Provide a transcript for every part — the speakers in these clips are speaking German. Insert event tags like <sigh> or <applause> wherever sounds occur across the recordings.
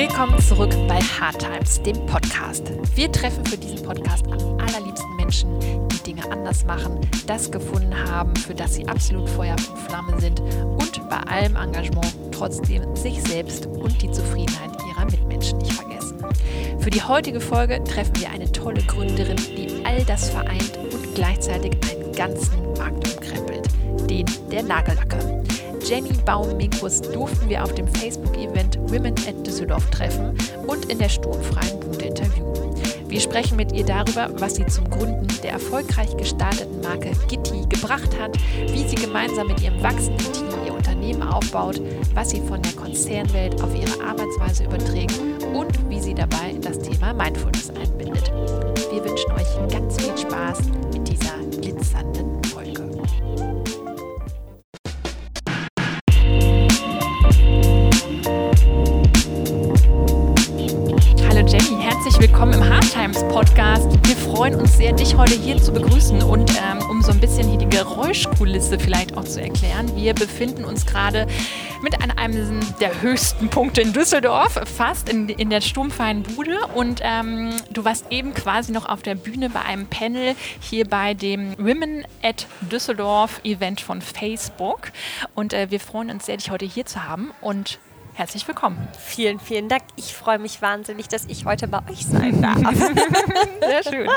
Willkommen zurück bei Hard Times, dem Podcast. Wir treffen für diesen Podcast am allerliebsten Menschen, die Dinge anders machen, das gefunden haben, für das sie absolut Feuer und Flamme sind und bei allem Engagement trotzdem sich selbst und die Zufriedenheit ihrer Mitmenschen nicht vergessen. Für die heutige Folge treffen wir eine tolle Gründerin, die all das vereint und gleichzeitig einen ganzen Markt umkrempelt, den der Nagellacke. Jenny Baum-Minkus durften wir auf dem Facebook-Event Women at Düsseldorf treffen und in der sturmfreien Bude interviewen. Wir sprechen mit ihr darüber, was sie zum Gründen der erfolgreich gestarteten Marke Gitti gebracht hat, wie sie gemeinsam mit ihrem wachsenden Team ihr Unternehmen aufbaut, was sie von der Konzernwelt auf ihre Arbeitsweise überträgt und wie sie dabei das Thema Mindfulness einbindet. Wir wünschen euch ganz viel Spaß mit dieser glitzernden sehr, dich heute hier zu begrüßen und ähm, um so ein bisschen hier die Geräuschkulisse vielleicht auch zu erklären. Wir befinden uns gerade mit an einem der höchsten Punkte in Düsseldorf, fast in, in der sturmfeinen Bude. Und ähm, du warst eben quasi noch auf der Bühne bei einem Panel hier bei dem Women at Düsseldorf Event von Facebook. Und äh, wir freuen uns sehr, dich heute hier zu haben. Und Herzlich willkommen. Vielen, vielen Dank. Ich freue mich wahnsinnig, dass ich heute bei euch sein darf. <laughs> <laughs> Sehr schön.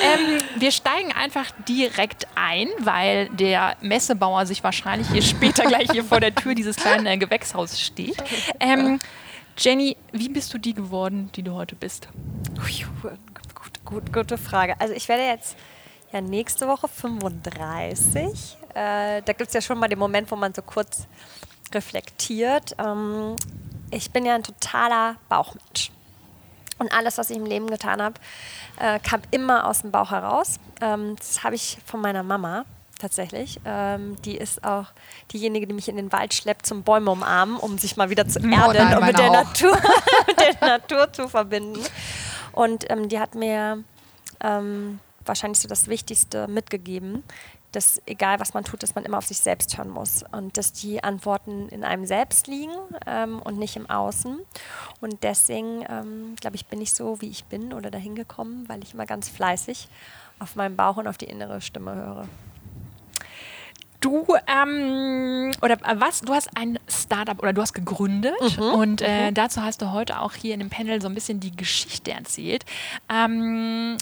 Ähm, wir steigen einfach direkt ein, weil der Messebauer sich wahrscheinlich hier später gleich hier vor der Tür dieses kleinen äh, <laughs> Gewächshauses steht. Ähm, Jenny, wie bist du die geworden, die du heute bist? Gut, gut, gute Frage. Also ich werde jetzt ja nächste Woche 35. Äh, da gibt es ja schon mal den Moment, wo man so kurz reflektiert. Ähm, ich bin ja ein totaler Bauchmensch. Und alles, was ich im Leben getan habe, äh, kam immer aus dem Bauch heraus. Ähm, das habe ich von meiner Mama tatsächlich. Ähm, die ist auch diejenige, die mich in den Wald schleppt zum Bäume umarmen, um sich mal wieder zu erden Oh nein, und mit der. Natur, <laughs> mit der Natur zu verbinden. Und ähm, die hat mir ähm, wahrscheinlich so das Wichtigste mitgegeben, dass egal was man tut, dass man immer auf sich selbst hören muss und dass die Antworten in einem selbst liegen ähm, und nicht im Außen. Und deswegen, ähm, glaube ich, bin ich so, wie ich bin oder dahin gekommen, weil ich immer ganz fleißig auf meinen Bauch und auf die innere Stimme höre. Du, ähm, oder äh, was, du hast ein Startup oder du hast gegründet und äh, dazu hast du heute auch hier in dem Panel so ein bisschen die Geschichte erzählt. Ähm,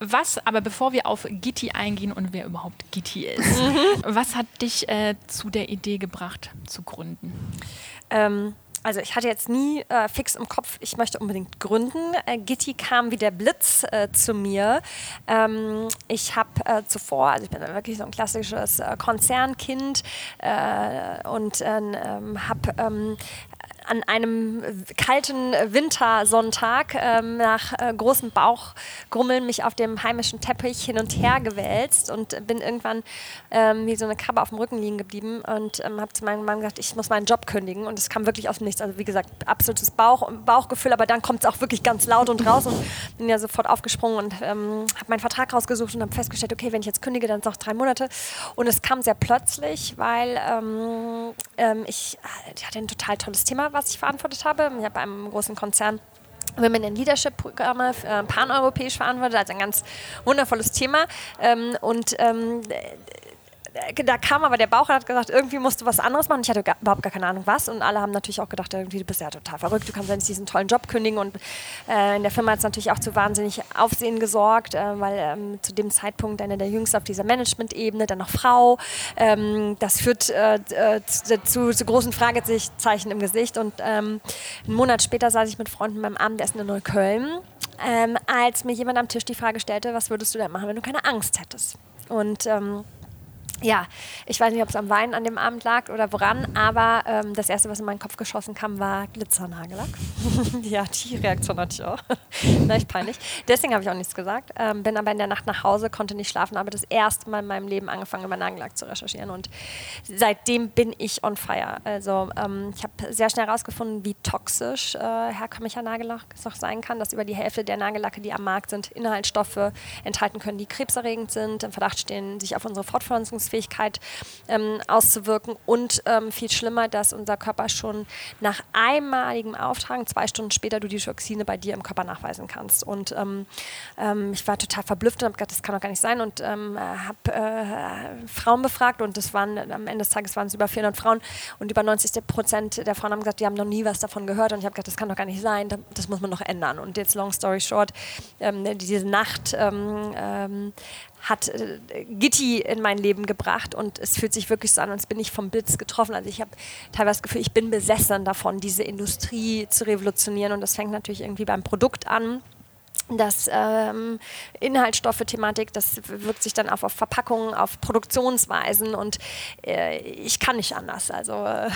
was, aber bevor wir auf Gitti eingehen und wer überhaupt Gitti ist, <laughs> was hat dich äh, zu der Idee gebracht, zu gründen? Ähm, also ich hatte jetzt nie äh, fix im Kopf, ich möchte unbedingt gründen. Äh, Gitti kam wie der Blitz äh, zu mir. Ähm, ich habe äh, zuvor, also ich bin wirklich so ein klassisches äh, Konzernkind äh, und ähm, habe ähm, an einem kalten Wintersonntag ähm, nach äh, großem Bauchgrummeln mich auf dem heimischen Teppich hin und her gewälzt und bin irgendwann ähm, wie so eine Krabbe auf dem Rücken liegen geblieben und ähm, habe zu meinem Mann gesagt, ich muss meinen Job kündigen und es kam wirklich aus dem Nichts. Also wie gesagt, absolutes Bauch, Bauchgefühl, aber dann kommt es auch wirklich ganz laut und raus und bin ja sofort aufgesprungen und ähm, habe meinen Vertrag rausgesucht und habe festgestellt, okay, wenn ich jetzt kündige, dann sind es noch drei Monate. Und es kam sehr plötzlich, weil ähm, ähm, ich, ich hatte ein total tolles Thema, was ich verantwortet habe. Ich habe bei einem großen Konzern Women in Leadership Programme äh, paneuropäisch verantwortet, also ein ganz wundervolles Thema. Ähm, und ähm, da kam aber der Bauch und hat gesagt, irgendwie musst du was anderes machen. Ich hatte gar, überhaupt gar keine Ahnung was. Und alle haben natürlich auch gedacht, irgendwie, du bist ja total verrückt, du kannst ja nicht diesen tollen Job kündigen. Und äh, in der Firma hat es natürlich auch zu wahnsinnig Aufsehen gesorgt, äh, weil ähm, zu dem Zeitpunkt eine der Jüngsten auf dieser Management-Ebene, dann noch Frau, ähm, das führt äh, äh, zu, zu, zu großen Fragezeichen im Gesicht. Und ähm, einen Monat später saß ich mit Freunden beim Abendessen in Neukölln, ähm, als mir jemand am Tisch die Frage stellte, was würdest du denn machen, wenn du keine Angst hättest? Und ähm, ja, ich weiß nicht, ob es am Wein an dem Abend lag oder woran, aber ähm, das Erste, was in meinen Kopf geschossen kam, war Glitzernagellack. <laughs> ja, die Reaktion hatte ich auch. <laughs> Na, peinlich. Deswegen habe ich auch nichts gesagt. Ähm, bin aber in der Nacht nach Hause, konnte nicht schlafen, aber das erste Mal in meinem Leben angefangen, über Nagellack zu recherchieren und seitdem bin ich on fire. Also ähm, ich habe sehr schnell herausgefunden, wie toxisch äh, herkömmlicher Nagellack noch sein kann, dass über die Hälfte der Nagellacke, die am Markt sind, Inhaltsstoffe enthalten können, die krebserregend sind, im Verdacht stehen, sich auf unsere Fortpflanzungs Leistungsfähigkeit ähm, auszuwirken und ähm, viel schlimmer, dass unser Körper schon nach einmaligem Auftragen zwei Stunden später du die Toxine bei dir im Körper nachweisen kannst. Und ähm, ähm, ich war total verblüfft und habe gedacht, das kann doch gar nicht sein und ähm, habe äh, Frauen befragt und das waren am Ende des Tages waren es über 400 Frauen und über 90 Prozent der Frauen haben gesagt, die haben noch nie was davon gehört und ich habe gedacht, das kann doch gar nicht sein, das muss man noch ändern. Und jetzt long story short, ähm, diese Nacht hat äh, Gitti in mein Leben gebracht und es fühlt sich wirklich so an, als bin ich vom Blitz getroffen. Also ich habe teilweise das Gefühl, ich bin besessen davon, diese Industrie zu revolutionieren und das fängt natürlich irgendwie beim Produkt an das ähm, Inhaltsstoffe-Thematik, das wirkt sich dann auf, auf Verpackungen, auf Produktionsweisen und äh, ich kann nicht anders. Also äh,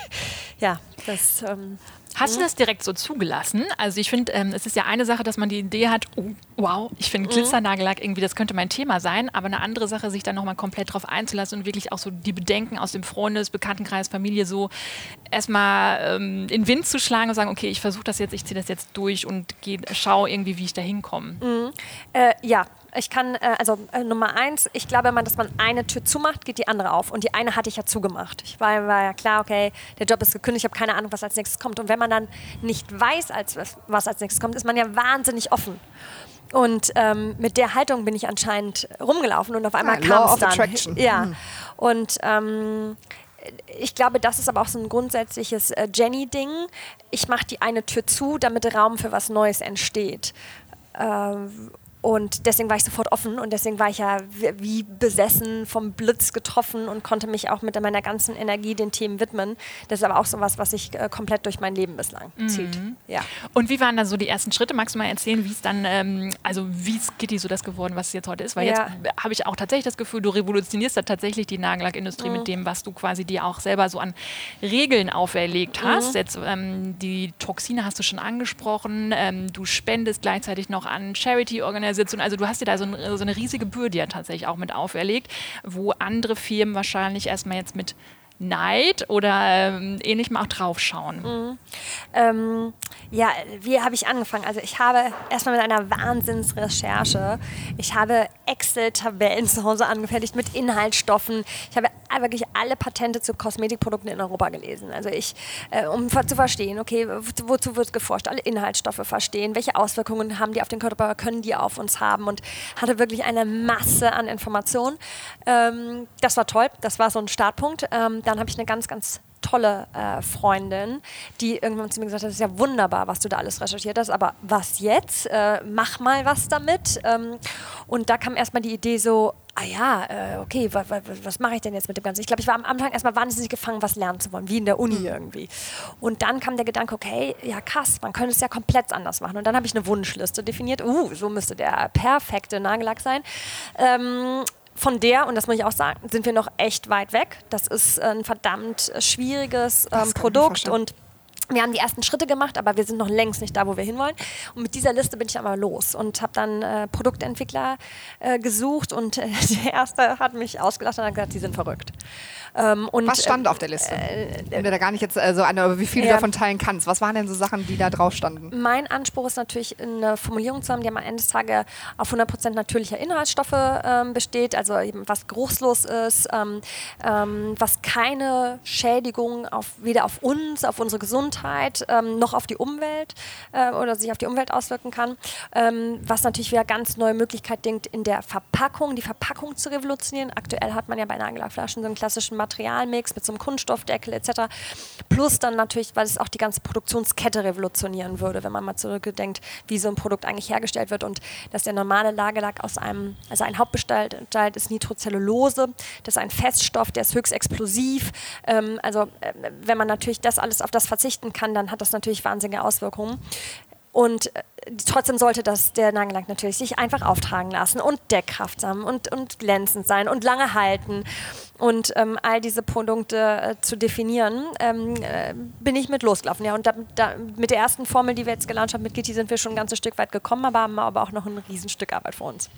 <laughs> ja, das. Ähm, Hast du mhm. das direkt so zugelassen? Also ich finde, ähm, es ist ja eine Sache, dass man die Idee hat, oh, wow, ich finde mhm. Glitzernagellack irgendwie, das könnte mein Thema sein, aber eine andere Sache, sich dann nochmal komplett drauf einzulassen und wirklich auch so die Bedenken aus dem Freundes-, Bekanntenkreis, Familie so erstmal ähm, in Wind zu schlagen und sagen, okay, ich versuche das jetzt, ich ziehe das jetzt durch und schaue irgendwie, wie ich da hinkomme. Mhm. Äh, ja, ich kann, äh, also äh, Nummer eins, ich glaube immer, dass man eine Tür zumacht, geht die andere auf. Und die eine hatte ich ja zugemacht. Ich war, war ja klar, okay, der Job ist gekündigt, ich habe keine Ahnung, was als nächstes kommt. Und wenn man dann nicht weiß, als, was als nächstes kommt, ist man ja wahnsinnig offen. Und ähm, mit der Haltung bin ich anscheinend rumgelaufen und auf einmal ja, kam es dann. Attraction. Ja. Mhm. Und ähm, ich glaube, das ist aber auch so ein grundsätzliches äh, Jenny-Ding. Ich mache die eine Tür zu, damit Raum für was Neues entsteht. Ähm, und deswegen war ich sofort offen und deswegen war ich ja wie besessen vom Blitz getroffen und konnte mich auch mit meiner ganzen Energie den Themen widmen. Das ist aber auch so was, was sich äh, komplett durch mein Leben bislang mhm. zieht. Ja. Und wie waren dann so die ersten Schritte? Magst du mal erzählen, wie es dann, ähm, also wie ist Gitti so das geworden, was es jetzt heute ist? Weil ja. jetzt habe ich auch tatsächlich das Gefühl, du revolutionierst da tatsächlich die Nagellackindustrie mhm. mit dem, was du quasi dir auch selber so an Regeln auferlegt hast. Mhm. Jetzt ähm, die Toxine hast du schon angesprochen. Ähm, du spendest gleichzeitig noch an Charity-Organisationen Situation. Also du hast dir da so, ein, so eine riesige Bürde ja tatsächlich auch mit auferlegt, wo andere Firmen wahrscheinlich erstmal jetzt mit Neid oder ähm, ähnlichem auch draufschauen? Mhm. Ähm, ja, wie habe ich angefangen? Also ich habe erstmal mit einer Wahnsinnsrecherche, ich habe Excel-Tabellen zu Hause angefertigt mit Inhaltsstoffen. Ich habe wirklich alle Patente zu Kosmetikprodukten in Europa gelesen. Also ich, äh, um zu verstehen, okay, wozu wird geforscht, alle Inhaltsstoffe verstehen, welche Auswirkungen haben die auf den Körper, können die auf uns haben und hatte wirklich eine Masse an Informationen. Ähm, das war toll, das war so ein Startpunkt. Ähm, dann habe ich eine ganz, ganz tolle äh, Freundin, die irgendwann zu mir gesagt hat, das ist ja wunderbar, was du da alles recherchiert hast, aber was jetzt? Äh, mach mal was damit. Ähm, und da kam erstmal die Idee so, ah ja, äh, okay, wa, wa, was mache ich denn jetzt mit dem Ganzen? Ich glaube, ich war am Anfang erstmal wahnsinnig gefangen, was lernen zu wollen, wie in der Uni mhm. irgendwie. Und dann kam der Gedanke, okay, ja krass, man könnte es ja komplett anders machen. Und dann habe ich eine Wunschliste definiert, uh, so müsste der perfekte Nagellack sein. Ähm, von der, und das muss ich auch sagen, sind wir noch echt weit weg. Das ist ein verdammt schwieriges ähm, Produkt und wir haben die ersten Schritte gemacht, aber wir sind noch längst nicht da, wo wir hinwollen. Und mit dieser Liste bin ich aber los und habe dann äh, Produktentwickler äh, gesucht und äh, <laughs> der erste hat mich ausgelacht und hat gesagt, die sind verrückt. Ähm, und, Was stand äh, auf der Liste? Äh, Wenn wir da gar nicht jetzt äh, so eine, wie viel du davon teilen kannst. Was waren denn so Sachen, die da drauf standen? Mein Anspruch ist natürlich, eine Formulierung zu haben, die am Ende des Tages auf 100% natürlicher Inhaltsstoffe ähm, besteht, also eben was geruchslos ist, ähm, ähm, was keine Schädigung auf, weder auf uns, auf unsere Gesundheit, ähm, noch auf die Umwelt äh, oder sich auf die Umwelt auswirken kann. Ähm, was natürlich wieder ganz neue Möglichkeit denkt, in der Verpackung, die Verpackung zu revolutionieren. Aktuell hat man ja bei Nagellackflaschen so einen klassischen Materialmix mit so einem Kunststoffdeckel etc. Plus dann natürlich, weil es auch die ganze Produktionskette revolutionieren würde, wenn man mal zurückdenkt, wie so ein Produkt eigentlich hergestellt wird und dass der normale Lagerlack aus einem, also ein Hauptbestandteil ist Nitrocellulose, das ist ein Feststoff, der ist höchst explosiv. Ähm, also äh, wenn man natürlich das alles auf das verzichten kann, dann hat das natürlich wahnsinnige Auswirkungen. Und äh, trotzdem sollte das der Nagellack natürlich sich einfach auftragen lassen und deckkraftsam und, und glänzend sein und lange halten. Und ähm, all diese Produkte äh, zu definieren, ähm, äh, bin ich mit losgelaufen. Ja, und da, da, mit der ersten Formel, die wir jetzt gelauncht haben, mit Gitti, sind wir schon ein ganzes Stück weit gekommen, aber haben aber auch noch ein Riesenstück Arbeit vor uns.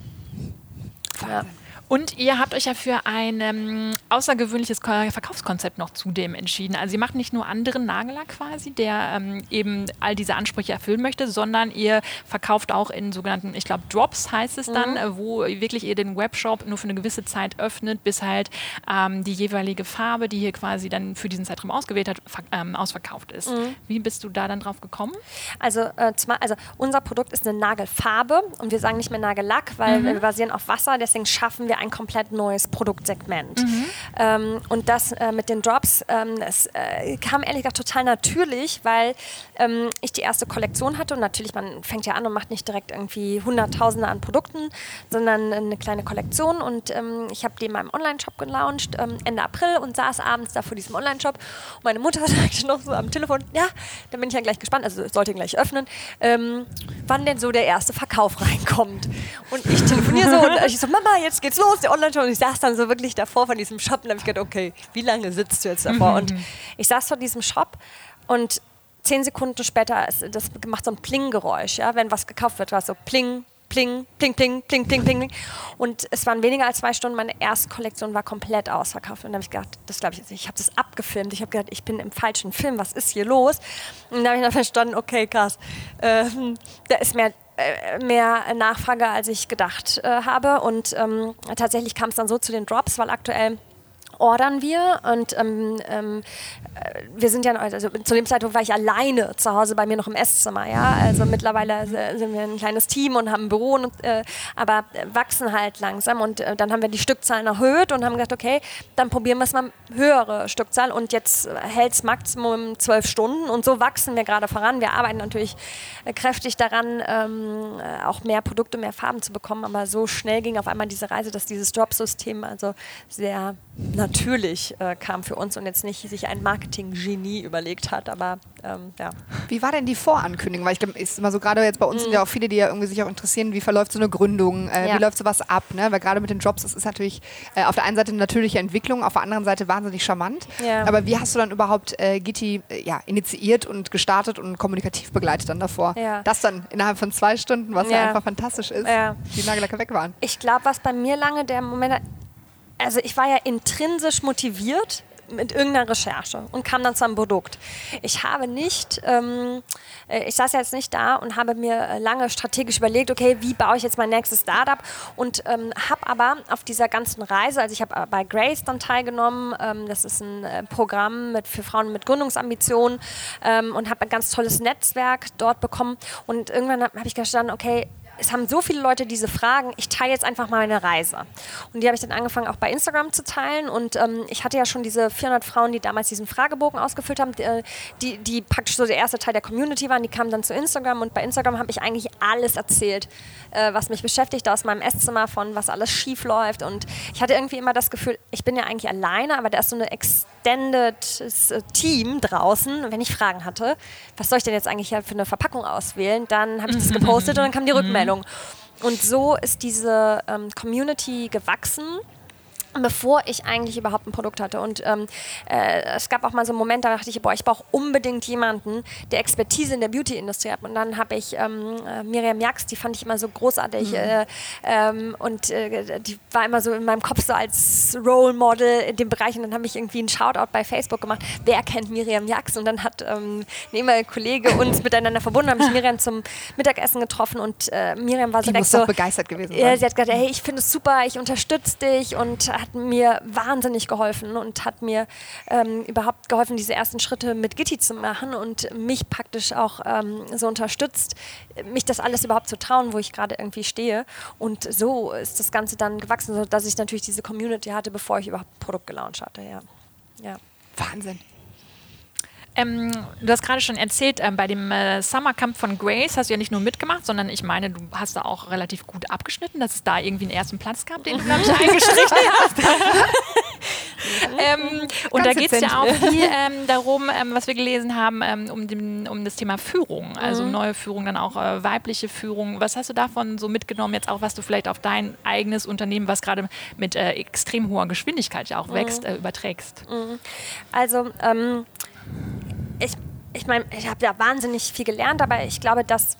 Ja. Und ihr habt euch ja für ein ähm, außergewöhnliches Verkaufskonzept noch zudem entschieden. Also ihr macht nicht nur anderen Nagellack quasi, der ähm, eben all diese Ansprüche erfüllen möchte, sondern ihr verkauft auch in sogenannten, ich glaube, Drops heißt es dann, mhm. äh, wo wirklich ihr den Webshop nur für eine gewisse Zeit öffnet, bis halt ähm, die jeweilige Farbe, die hier quasi dann für diesen Zeitraum ausgewählt hat, ähm, ausverkauft ist. Mhm. Wie bist du da dann drauf gekommen? Also, äh, also unser Produkt ist eine Nagelfarbe und wir sagen nicht mehr Nagellack, weil mhm. wir basieren auf Wasser, deswegen schaffen wir ein komplett neues Produktsegment. Mhm. Ähm, und das äh, mit den Drops, ähm, das äh, kam ehrlich gesagt total natürlich, weil ähm, ich die erste Kollektion hatte und natürlich, man fängt ja an und macht nicht direkt irgendwie Hunderttausende an Produkten, sondern eine kleine Kollektion und ähm, ich habe die in meinem Online-Shop gelauncht ähm, Ende April und saß abends da vor diesem Online-Shop und meine Mutter <laughs> sagte noch so am Telefon, ja, dann bin ich ja gleich gespannt, also sollte ihn gleich öffnen, ähm, wann denn so der erste Verkauf <laughs> reinkommt. Und ich telefoniere so und ich so, Mama, jetzt geht's los, der Online-Shop. Und ich saß dann so wirklich davor von diesem Shop und habe ich gedacht, okay, wie lange sitzt du jetzt davor? Und ich saß vor diesem Shop und zehn Sekunden später, das macht so ein Pling-Geräusch, ja, wenn was gekauft wird, war so Pling, Pling, Pling, Pling, Pling, Pling, Pling. Und es waren weniger als zwei Stunden. Meine erste Kollektion war komplett ausverkauft. Und da habe ich gedacht, das glaube ich jetzt nicht. Ich habe das abgefilmt. Ich habe gedacht, ich bin im falschen Film. Was ist hier los? Und da habe ich dann verstanden, okay, krass. Äh, da ist mehr mehr Nachfrage, als ich gedacht äh, habe. Und ähm, tatsächlich kam es dann so zu den Drops, weil aktuell ordern wir und ähm, ähm, äh, wir sind ja, also zu dem Zeitpunkt war ich alleine zu Hause bei mir noch im Esszimmer, ja, also mittlerweile sind wir ein kleines Team und haben ein Büro, und, äh, aber wachsen halt langsam und äh, dann haben wir die Stückzahlen erhöht und haben gesagt, okay, dann probieren wir es mal höhere Stückzahl und jetzt hält es Maximum zwölf Stunden und so wachsen wir gerade voran. Wir arbeiten natürlich äh, kräftig daran, ähm, äh, auch mehr Produkte, mehr Farben zu bekommen, aber so schnell ging auf einmal diese Reise, dass dieses Drop-System also sehr natürlich äh, kam für uns und jetzt nicht sich ein Marketing-Genie überlegt hat, aber ähm, ja. Wie war denn die Vorankündigung? Weil ich glaube, ist immer so, gerade jetzt bei uns mhm. sind ja auch viele, die ja irgendwie sich auch interessieren, wie verläuft so eine Gründung, äh, ja. wie läuft sowas ab, ne? Weil gerade mit den Jobs, das ist natürlich äh, auf der einen Seite eine natürliche Entwicklung, auf der anderen Seite wahnsinnig charmant. Ja. Aber wie hast du dann überhaupt äh, Gitti äh, ja, initiiert und gestartet und kommunikativ begleitet dann davor? Ja. Das dann innerhalb von zwei Stunden, was ja, einfach fantastisch ist, die Nagellacker weg waren. Ich glaube, was bei mir lange der Moment also ich war ja intrinsisch motiviert mit irgendeiner Recherche und kam dann zu einem Produkt. Ich habe nicht, ähm, äh, ich saß jetzt nicht da und habe mir lange strategisch überlegt, okay, wie baue ich jetzt mein nächstes Startup und ähm, habe aber auf dieser ganzen Reise, also ich habe bei Grace dann teilgenommen, ähm, das ist ein äh, Programm mit, für Frauen mit Gründungsambitionen ähm, und habe ein ganz tolles Netzwerk dort bekommen und irgendwann habe hab ich gestanden, okay, es haben so viele Leute diese Fragen, ich teile jetzt einfach mal meine Reise. Und die habe ich dann angefangen auch bei Instagram zu teilen. Und ähm, ich hatte ja schon diese 400 Frauen, die damals diesen Fragebogen ausgefüllt haben, äh, die, die praktisch so der erste Teil der Community waren. Die kamen dann zu Instagram und bei Instagram habe ich eigentlich alles erzählt, äh, was mich beschäftigt aus meinem Esszimmer, von was alles schief läuft. Und ich hatte irgendwie immer das Gefühl, ich bin ja eigentlich alleine, aber da ist so eine extended äh, Team draußen. Wenn ich Fragen hatte, was soll ich denn jetzt eigentlich für eine Verpackung auswählen, dann habe ich das <laughs> gepostet und dann kam die <laughs> Rückmeldung. Meinung. Und so ist diese ähm, Community gewachsen bevor ich eigentlich überhaupt ein Produkt hatte. Und ähm, äh, es gab auch mal so einen Moment, da dachte ich, boah, ich brauche unbedingt jemanden, der Expertise in der Beauty-Industrie hat. Und dann habe ich ähm, äh, Miriam Jax, die fand ich immer so großartig. Mhm. Äh, ähm, und äh, die war immer so in meinem Kopf so als Role Model in dem Bereich. Und dann habe ich irgendwie einen Shoutout bei Facebook gemacht. Wer kennt Miriam Jax? Und dann hat ähm, ein ehemaliger Kollege uns <laughs> miteinander verbunden, habe ich Miriam zum Mittagessen getroffen und äh, Miriam war die direkt so begeistert gewesen. Ja, sie hat gesagt, hey, ich finde es super, ich unterstütze dich und hat mir wahnsinnig geholfen und hat mir ähm, überhaupt geholfen, diese ersten Schritte mit Gitti zu machen und mich praktisch auch ähm, so unterstützt, mich das alles überhaupt zu trauen, wo ich gerade irgendwie stehe. Und so ist das Ganze dann gewachsen, sodass ich natürlich diese Community hatte, bevor ich überhaupt ein Produkt gelauncht hatte. Ja. ja. Wahnsinn. Ähm, du hast gerade schon erzählt, ähm, bei dem äh, Summer Camp von Grace hast du ja nicht nur mitgemacht, sondern ich meine, du hast da auch relativ gut abgeschnitten, dass es da irgendwie einen ersten Platz gab, den du, glaube ich, <laughs> eingestrichen hast. ähm, und da geht es ja auch viel ähm, darum, ähm, was wir gelesen haben, ähm, um, den, um das Thema Führung, also mhm. neue Führung, dann auch äh, weibliche Führung. Was hast du davon so mitgenommen, jetzt auch, was du vielleicht auf dein eigenes Unternehmen, was gerade mit äh, extrem hoher Geschwindigkeit ja auch mhm. wächst, äh, überträgst? Mhm. Also, ich, ich meine, ich habe ja wahnsinnig viel gelernt, aber ich glaube, dass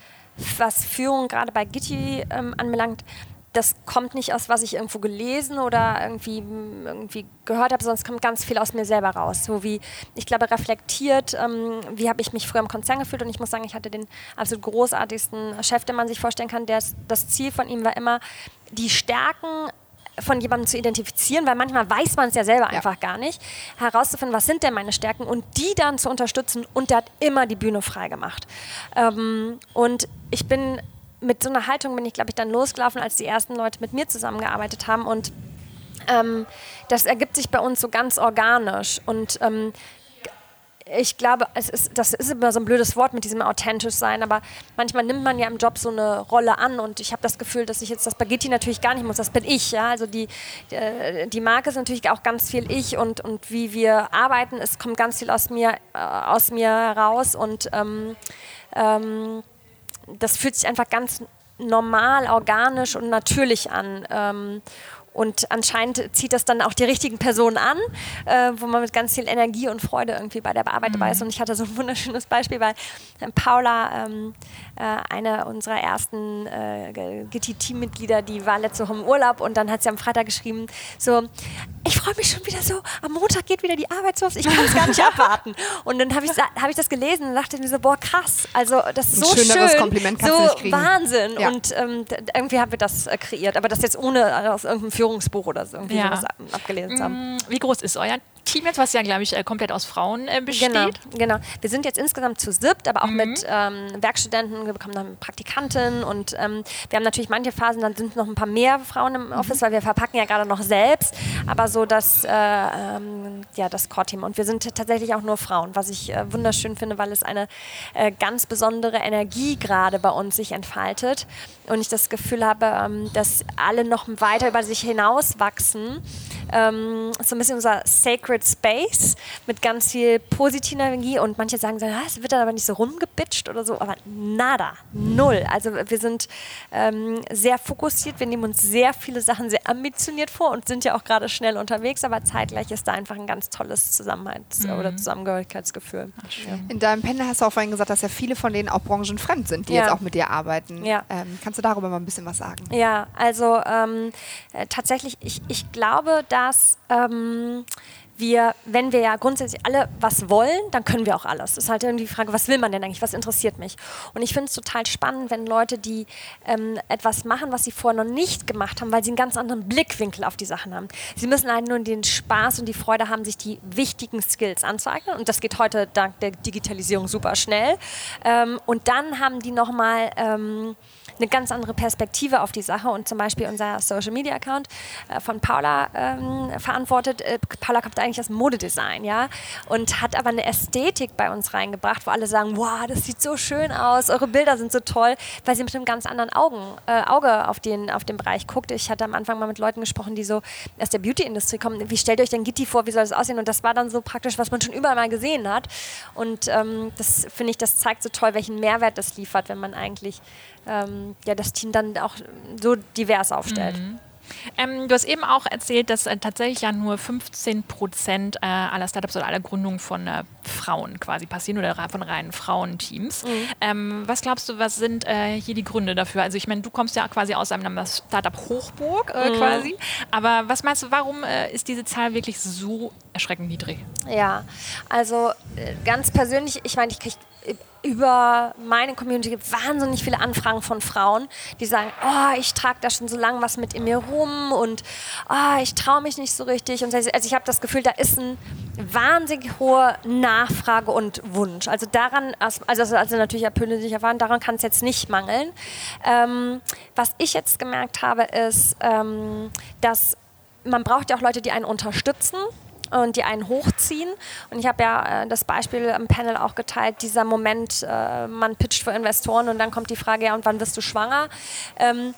was Führung gerade bei Gitti ähm, anbelangt, das kommt nicht aus, was ich irgendwo gelesen oder irgendwie, irgendwie gehört habe, sondern es kommt ganz viel aus mir selber raus. So wie, ich glaube, reflektiert, ähm, wie habe ich mich früher im Konzern gefühlt und ich muss sagen, ich hatte den absolut großartigsten Chef, den man sich vorstellen kann. Der, das Ziel von ihm war immer, die Stärken von jemandem zu identifizieren, weil manchmal weiß man es ja selber ja. einfach gar nicht, herauszufinden, was sind denn meine Stärken und die dann zu unterstützen und der hat immer die Bühne frei gemacht. Ähm, und ich bin mit so einer Haltung bin ich, glaube ich, dann losgelaufen, als die ersten Leute mit mir zusammengearbeitet haben und ähm, das ergibt sich bei uns so ganz organisch und ähm, ich glaube, es ist, das ist immer so ein blödes Wort mit diesem authentisch sein, aber manchmal nimmt man ja im Job so eine Rolle an und ich habe das Gefühl, dass ich jetzt das Spaghetti natürlich gar nicht muss, das bin ich, ja, also die, äh, die Marke ist natürlich auch ganz viel ich und, und wie wir arbeiten, es kommt ganz viel aus mir, äh, aus mir heraus und ähm, ähm, das fühlt sich einfach ganz normal, organisch und natürlich an. Ähm, und anscheinend zieht das dann auch die richtigen Personen an, äh, wo man mit ganz viel Energie und Freude irgendwie bei der Bearbeitung mhm. dabei ist. Und ich hatte so ein wunderschönes Beispiel, weil äh, Paula, ähm, äh, eine unserer ersten äh, Gitti-Teammitglieder, die war letzte Woche im Urlaub und dann hat sie am Freitag geschrieben, so, ich freue mich schon wieder so, am Montag geht wieder die Arbeit los, ich kann es gar nicht <laughs> abwarten. Und dann habe ich, hab ich das gelesen und dachte mir so, boah, krass, also das ist so schön, Kompliment so Wahnsinn. Ja. Und ähm, irgendwie haben wir das äh, kreiert, aber das jetzt ohne äh, aus irgendeinem Führungsbuch oder so irgendwie ja. sowas abgelesen zu haben. Mm, wie groß ist euer Team jetzt, was ja, glaube ich, äh, komplett aus Frauen äh, besteht. Genau, genau. Wir sind jetzt insgesamt zu siebt, aber auch mhm. mit ähm, Werkstudenten. Wir bekommen dann Praktikanten und ähm, wir haben natürlich manche Phasen, dann sind noch ein paar mehr Frauen im Office, mhm. weil wir verpacken ja gerade noch selbst. Aber so das, äh, ähm, ja, das Core-Team. Und wir sind tatsächlich auch nur Frauen, was ich äh, wunderschön finde, weil es eine äh, ganz besondere Energie gerade bei uns sich entfaltet. Und ich das Gefühl habe, ähm, dass alle noch weiter über sich hinaus wachsen. Ähm, so ein bisschen unser Sacred Space mit ganz viel positiver Energie und manche sagen so, ah, es wird dann aber nicht so rumgebitscht oder so, aber nada, null. Also wir sind ähm, sehr fokussiert, wir nehmen uns sehr viele Sachen sehr ambitioniert vor und sind ja auch gerade schnell unterwegs, aber zeitgleich ist da einfach ein ganz tolles Zusammenhalts- mhm. oder Zusammengehörigkeitsgefühl. Ja. In deinem Panel hast du auch vorhin gesagt, dass ja viele von denen auch branchenfremd sind, die ja. jetzt auch mit dir arbeiten. Ja. Ähm, kannst du darüber mal ein bisschen was sagen? Ja, also ähm, äh, tatsächlich, ich, ich glaube, dass ähm, wir, wenn wir ja grundsätzlich alle was wollen, dann können wir auch alles. Das ist halt irgendwie die Frage, was will man denn eigentlich, was interessiert mich? Und ich finde es total spannend, wenn Leute, die ähm, etwas machen, was sie vorher noch nicht gemacht haben, weil sie einen ganz anderen Blickwinkel auf die Sachen haben. Sie müssen halt nur den Spaß und die Freude haben, sich die wichtigen Skills anzueignen. Und das geht heute dank der Digitalisierung super schnell. Ähm, und dann haben die nochmal... Ähm, eine ganz andere Perspektive auf die Sache und zum Beispiel unser Social Media Account äh, von Paula ähm, verantwortet. Äh, Paula kommt eigentlich aus Modedesign, ja, und hat aber eine Ästhetik bei uns reingebracht, wo alle sagen, wow, das sieht so schön aus, eure Bilder sind so toll, weil sie mit einem ganz anderen Augen, äh, Auge auf den, auf den Bereich guckt. Ich hatte am Anfang mal mit Leuten gesprochen, die so aus der Beauty-Industrie kommen. Wie stellt ihr euch denn Gitti vor? Wie soll das aussehen? Und das war dann so praktisch, was man schon überall mal gesehen hat. Und ähm, das finde ich, das zeigt so toll, welchen Mehrwert das liefert, wenn man eigentlich ähm, ja, das Team dann auch so divers aufstellt. Mhm. Ähm, du hast eben auch erzählt, dass äh, tatsächlich ja nur 15 Prozent äh, aller Startups oder aller Gründungen von äh, Frauen quasi passieren oder von reinen Frauenteams. Mhm. Ähm, was glaubst du, was sind äh, hier die Gründe dafür? Also ich meine, du kommst ja quasi aus einem Startup Hochburg äh, mhm. quasi, aber was meinst du, warum äh, ist diese Zahl wirklich so erschreckend niedrig? Ja, also ganz persönlich, ich meine, ich kriege über meine Community gibt wahnsinnig viele Anfragen von Frauen, die sagen, oh, ich trage da schon so lange was mit in mir rum und oh, ich traue mich nicht so richtig. Und also ich habe das Gefühl, da ist eine wahnsinnig hohe Nachfrage und Wunsch. Also daran, also, also natürlich erfüllen sich erfahren, daran kann es jetzt nicht mangeln. Ähm, was ich jetzt gemerkt habe, ist, ähm, dass man braucht ja auch Leute, die einen unterstützen und die einen hochziehen. Und ich habe ja äh, das Beispiel im Panel auch geteilt, dieser Moment, äh, man pitcht für Investoren und dann kommt die Frage, ja, und wann wirst du schwanger? Ähm,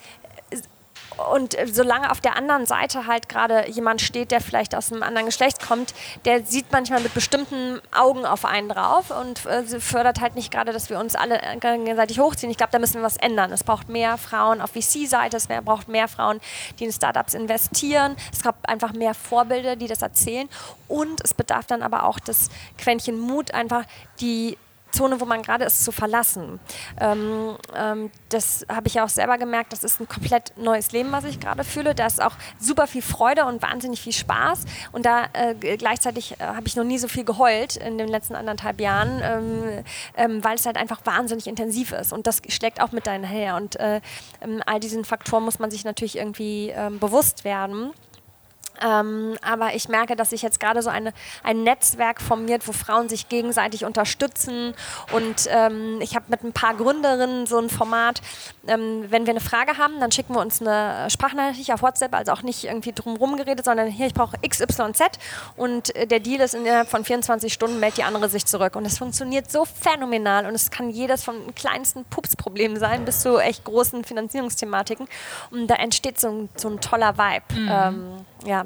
und äh, solange auf der anderen Seite halt gerade jemand steht, der vielleicht aus einem anderen Geschlecht kommt, der sieht manchmal mit bestimmten Augen auf einen drauf und äh, fördert halt nicht gerade, dass wir uns alle gegenseitig hochziehen. Ich glaube, da müssen wir was ändern. Es braucht mehr Frauen auf VC-Seite, es braucht mehr Frauen, die in Startups investieren. Es braucht einfach mehr Vorbilder, die das erzählen. Und es bedarf dann aber auch das Quäntchen Mut, einfach die Zone, wo man gerade ist, zu verlassen. Ähm, ähm, das habe ich ja auch selber gemerkt, das ist ein komplett neues Leben, was ich gerade fühle. Da ist auch super viel Freude und wahnsinnig viel Spaß. Und da äh, gleichzeitig äh, habe ich noch nie so viel geheult in den letzten anderthalb Jahren, ähm, ähm, weil es halt einfach wahnsinnig intensiv ist. Und das schlägt auch mit deinen her. Und äh, ähm, all diesen Faktoren muss man sich natürlich irgendwie ähm, bewusst werden. Ähm, aber ich merke, dass sich jetzt gerade so eine, ein Netzwerk formiert, wo Frauen sich gegenseitig unterstützen. Und ähm, ich habe mit ein paar Gründerinnen so ein Format, ähm, wenn wir eine Frage haben, dann schicken wir uns eine Sprachnachricht auf WhatsApp, also auch nicht irgendwie drumherum geredet, sondern hier, ich brauche XYZ und äh, der Deal ist innerhalb von 24 Stunden, meldet die andere sich zurück. Und es funktioniert so phänomenal und es kann jedes von kleinsten Pupsproblemen sein bis zu echt großen Finanzierungsthematiken. Und da entsteht so ein, so ein toller Vibe. Mhm. Ja,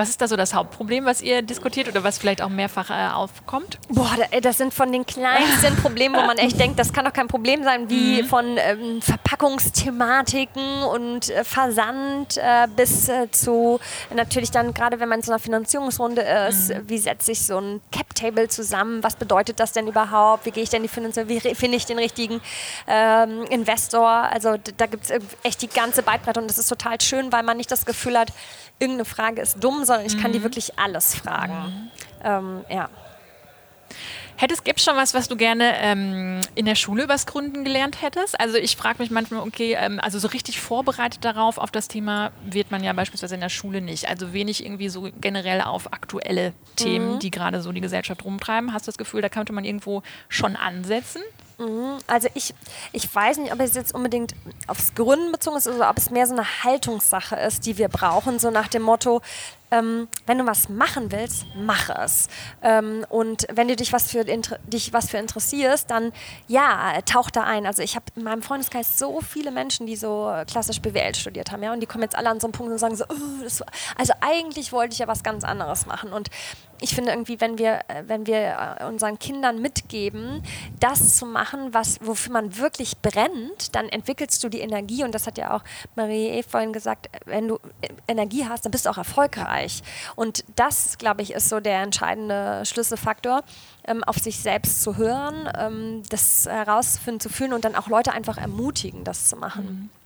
was ist da so das Hauptproblem, was ihr diskutiert oder was vielleicht auch mehrfach äh, aufkommt? Boah, das sind von den kleinsten <laughs> Problemen, wo man echt denkt, das kann doch kein Problem sein, wie mhm. von ähm, Verpackungsthematiken und äh, Versand äh, bis äh, zu natürlich dann gerade, wenn man in so einer Finanzierungsrunde ist, mhm. wie setze ich so ein Cap-Table zusammen? Was bedeutet das denn überhaupt? Wie gehe ich denn die Finanzierung? Wie finde ich den richtigen ähm, Investor? Also da gibt es echt die ganze Bandbreite und das ist total schön, weil man nicht das Gefühl hat, irgendeine Frage ist dumm, sondern ich kann mhm. die wirklich alles fragen. Mhm. Ähm, ja. Hättest, gibt es schon was, was du gerne ähm, in der Schule übers Gründen gelernt hättest? Also ich frage mich manchmal, okay, ähm, also so richtig vorbereitet darauf, auf das Thema wird man ja beispielsweise in der Schule nicht. Also wenig irgendwie so generell auf aktuelle Themen, mhm. die gerade so die Gesellschaft rumtreiben. Hast du das Gefühl, da könnte man irgendwo schon ansetzen? Mhm. Also ich, ich weiß nicht, ob es jetzt unbedingt aufs Gründen bezogen ist oder ob es mehr so eine Haltungssache ist, die wir brauchen, so nach dem Motto, ähm, wenn du was machen willst, mach es. Ähm, und wenn du dich was, für, dich was für interessierst, dann ja, tauch da ein. Also ich habe in meinem Freundeskreis so viele Menschen, die so klassisch BWL studiert haben, ja, und die kommen jetzt alle an so einen Punkt und sagen so, oh, also eigentlich wollte ich ja was ganz anderes machen. Und ich finde irgendwie, wenn wir, äh, wenn wir äh, unseren Kindern mitgeben, das zu machen, was, wofür man wirklich brennt, dann entwickelst du die Energie und das hat ja auch Marie E. vorhin gesagt, wenn du äh, Energie hast, dann bist du auch erfolgreich. Und das, glaube ich, ist so der entscheidende Schlüsselfaktor, ähm, auf sich selbst zu hören, ähm, das herauszufinden, zu fühlen und dann auch Leute einfach ermutigen, das zu machen. Mhm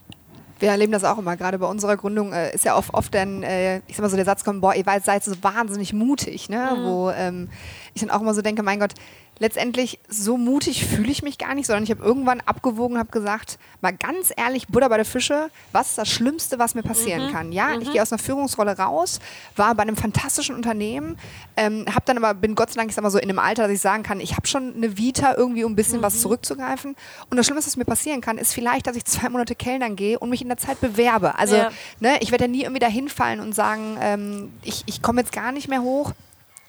wir erleben das auch immer. Gerade bei unserer Gründung äh, ist ja oft, oft dann, äh, ich sag mal so, der Satz kommt, boah, ihr seid so wahnsinnig mutig, ne? Mhm. Wo ähm, ich dann auch immer so denke, mein Gott, letztendlich so mutig fühle ich mich gar nicht, sondern ich habe irgendwann abgewogen, habe gesagt, mal ganz ehrlich, Butter bei der Fische, was ist das Schlimmste, was mir passieren mhm. kann? Ja, mhm. ich gehe aus einer Führungsrolle raus, war bei einem fantastischen Unternehmen, ähm, habe dann aber, bin Gott sei Dank, ich sag mal so in einem Alter, dass ich sagen kann, ich habe schon eine Vita, irgendwie um ein bisschen mhm. was zurückzugreifen. Und das Schlimmste, was mir passieren kann, ist vielleicht, dass ich zwei Monate Kellnern gehe und mich in der Zeit bewerbe. Also, ja. ne, ich werde ja nie irgendwie dahin fallen und sagen, ähm, ich, ich komme jetzt gar nicht mehr hoch.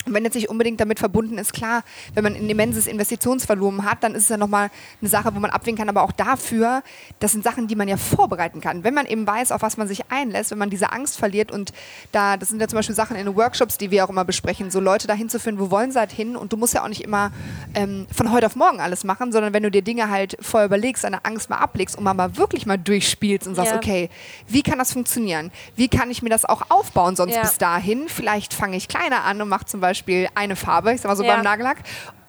Und wenn jetzt nicht unbedingt damit verbunden ist, klar, wenn man ein immenses Investitionsvolumen hat, dann ist es ja nochmal eine Sache, wo man abwägen kann. Aber auch dafür, das sind Sachen, die man ja vorbereiten kann. Wenn man eben weiß, auf was man sich einlässt, wenn man diese Angst verliert und da, das sind ja zum Beispiel Sachen in den Workshops, die wir auch immer besprechen, so Leute dahin zu führen, wo wollen sie halt hin? Und du musst ja auch nicht immer ähm, von heute auf morgen alles machen, sondern wenn du dir Dinge halt vorher überlegst, deine Angst mal ablegst und mal wirklich mal durchspielst und sagst, ja. okay, wie kann das funktionieren? Wie kann ich mir das auch aufbauen sonst ja. bis dahin? Vielleicht fange ich kleiner an und mache zum Beispiel Beispiel eine Farbe, ich sag mal so ja. beim Nagellack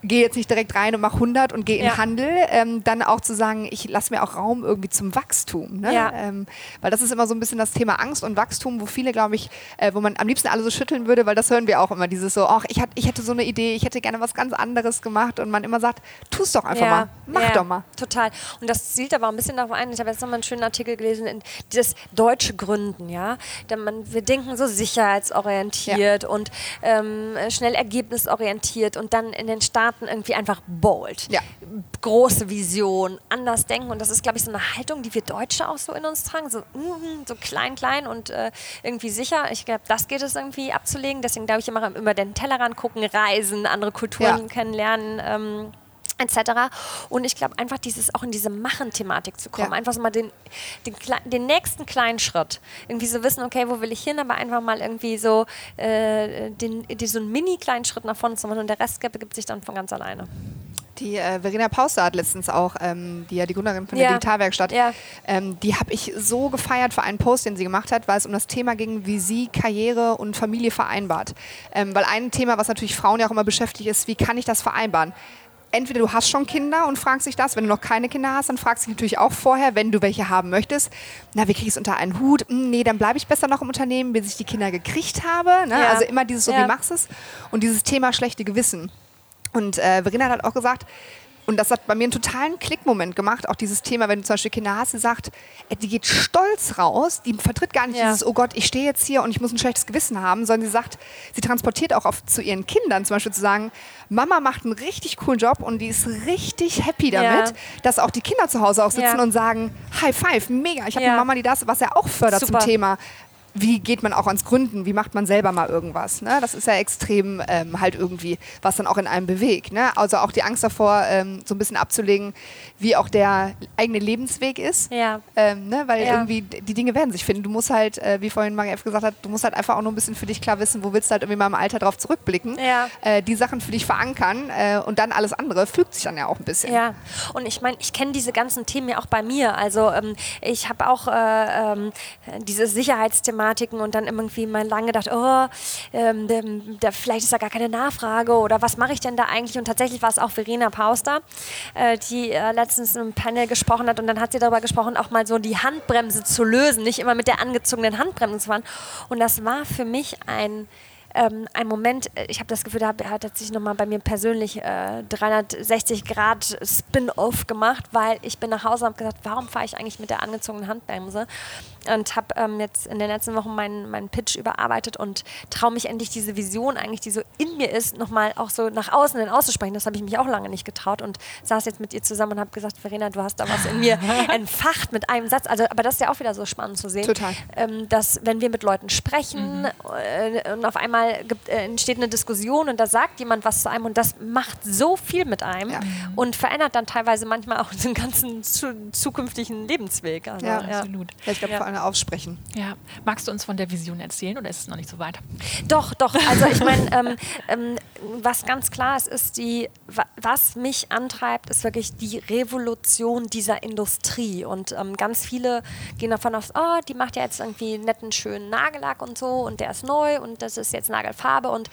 gehe jetzt nicht direkt rein und mache 100 und gehe in ja. Handel, ähm, dann auch zu sagen, ich lasse mir auch Raum irgendwie zum Wachstum. Ne? Ja. Ähm, weil das ist immer so ein bisschen das Thema Angst und Wachstum, wo viele, glaube ich, äh, wo man am liebsten alle so schütteln würde, weil das hören wir auch immer, dieses so, ach, ich, hat, ich hätte so eine Idee, ich hätte gerne was ganz anderes gemacht und man immer sagt, tu es doch einfach ja. mal, mach ja. doch mal. Total. Und das zielt aber auch ein bisschen darauf ein, ich habe jetzt nochmal einen schönen Artikel gelesen, in dieses deutsche Gründen, ja. Denn man, wir denken so sicherheitsorientiert und ähm, schnell ergebnisorientiert und dann in den Staaten irgendwie einfach bold. Ja. Große Vision, anders denken. Und das ist, glaube ich, so eine Haltung, die wir Deutsche auch so in uns tragen. So, mm, so klein, klein und äh, irgendwie sicher. Ich glaube, das geht es irgendwie abzulegen. Deswegen glaube ich immer, immer den Tellerrand gucken, reisen, andere Kulturen ja. kennenlernen. Ähm, etc. Und ich glaube einfach dieses auch in diese Machen-Thematik zu kommen, ja. einfach so mal den, den, den, nächsten kleinen Schritt, irgendwie so wissen, okay, wo will ich hin, aber einfach mal irgendwie so äh, den, den, so einen mini kleinen Schritt nach vorne zu machen und der Rest gibt sich dann von ganz alleine. Die äh, Verena Pauster hat letztens auch, ähm, die ja die Gründerin von der ja. Digitalwerkstatt, ja. ähm, die habe ich so gefeiert für einen Post, den sie gemacht hat, weil es um das Thema ging, wie sie Karriere und Familie vereinbart. Ähm, weil ein Thema, was natürlich Frauen ja auch immer beschäftigt ist, wie kann ich das vereinbaren? Entweder du hast schon Kinder und fragst dich das, wenn du noch keine Kinder hast, dann fragst du dich natürlich auch vorher, wenn du welche haben möchtest, na, wie kriege ich es unter einen Hut? Hm, nee, dann bleibe ich besser noch im Unternehmen, bis ich die Kinder gekriegt habe. Ne? Ja. Also immer dieses so, ja. wie machst du es? Und dieses Thema schlechte Gewissen. Und äh, Verena hat auch gesagt, und das hat bei mir einen totalen Klickmoment gemacht. Auch dieses Thema, wenn du zum Beispiel Kinder hast, die sagt, äh, die geht stolz raus, die vertritt gar nicht ja. dieses, oh Gott, ich stehe jetzt hier und ich muss ein schlechtes Gewissen haben, sondern sie sagt, sie transportiert auch oft zu ihren Kindern zum Beispiel zu sagen, Mama macht einen richtig coolen Job und die ist richtig happy damit, ja. dass auch die Kinder zu Hause auch sitzen ja. und sagen, High Five, mega, ich habe eine Mama, die das, was ja auch fördert Super. zum Thema wie geht man auch ans Gründen, wie macht man selber mal irgendwas. Ne? Das ist ja extrem ähm, halt irgendwie, was dann auch in einem bewegt. Ne? Also auch die Angst davor, ähm, so ein bisschen abzulegen, wie auch der eigene Lebensweg ist. Ja. Ähm, ne? Weil ja. irgendwie die Dinge werden sich finden. Du musst halt, äh, wie vorhin Marie F. gesagt hat, du musst halt einfach auch nur ein bisschen für dich klar wissen, wo willst du halt irgendwie mal im Alter drauf zurückblicken, ja. äh, die Sachen für dich verankern äh, und dann alles andere fügt sich dann ja auch ein bisschen. Ja, und ich meine, ich kenne diese ganzen Themen ja auch bei mir. Also ähm, ich habe auch äh, ähm, diese Sicherheitsthematik Thematiken und dann irgendwie mal lange gedacht, oh, ähm, der, vielleicht ist da gar keine Nachfrage oder was mache ich denn da eigentlich? Und tatsächlich war es auch Verena Pauster, äh, die äh, letztens im Panel gesprochen hat und dann hat sie darüber gesprochen, auch mal so die Handbremse zu lösen, nicht immer mit der angezogenen Handbremse zu fahren. Und das war für mich ein ähm, ein Moment, äh, ich habe das Gefühl, da hat sich nochmal bei mir persönlich äh, 360 Grad Spin-off gemacht, weil ich bin nach Hause und habe gesagt, warum fahre ich eigentlich mit der angezogenen Handbremse? Und habe ähm, jetzt in den letzten Wochen meinen, meinen Pitch überarbeitet und traue mich endlich diese Vision eigentlich, die so in mir ist, nochmal auch so nach außen hin auszusprechen. Das habe ich mich auch lange nicht getraut und saß jetzt mit ihr zusammen und habe gesagt, Verena, du hast da was in mir <laughs> entfacht mit einem Satz. Also, aber das ist ja auch wieder so spannend zu sehen. Total. Ähm, dass wenn wir mit Leuten sprechen mhm. äh, und auf einmal gibt, äh, entsteht eine Diskussion und da sagt jemand was zu einem und das macht so viel mit einem ja. und verändert dann teilweise manchmal auch den ganzen zu, zukünftigen Lebensweg. Also, ja, ja, absolut. ich glaube, vor allem aussprechen. Ja. Magst du uns von der Vision erzählen oder ist es noch nicht so weit? Doch, doch. Also ich meine, <laughs> ähm, ähm, was ganz klar ist, ist die, was mich antreibt, ist wirklich die Revolution dieser Industrie und ähm, ganz viele gehen davon aus, oh, die macht ja jetzt irgendwie netten, schönen Nagellack und so und der ist neu und das ist jetzt Nagelfarbe und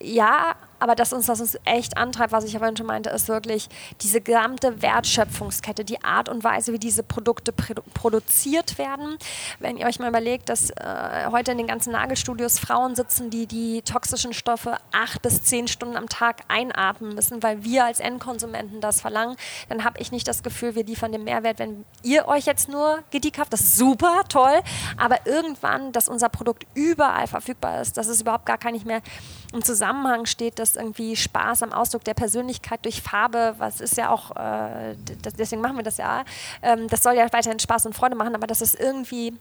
ja, aber das uns, was uns echt antreibt, was ich vorhin schon meinte, ist wirklich diese gesamte Wertschöpfungskette, die Art und Weise, wie diese Produkte produziert werden. Wenn ihr euch mal überlegt, dass äh, heute in den ganzen Nagelstudios Frauen sitzen, die die toxischen Stoffe acht bis zehn Stunden am Tag einatmen müssen, weil wir als Endkonsumenten das verlangen, dann habe ich nicht das Gefühl, wir liefern den Mehrwert, wenn ihr euch jetzt nur Gedik habt. Das ist super, toll, aber irgendwann, dass unser Produkt überall verfügbar ist, dass es überhaupt gar nicht mehr im Zusammenhang steht, dass irgendwie Spaß am Ausdruck der Persönlichkeit durch Farbe, was ist ja auch, äh, deswegen machen wir das ja, ähm, das soll ja weiterhin Spaß und Freude machen, aber das ist irgendwie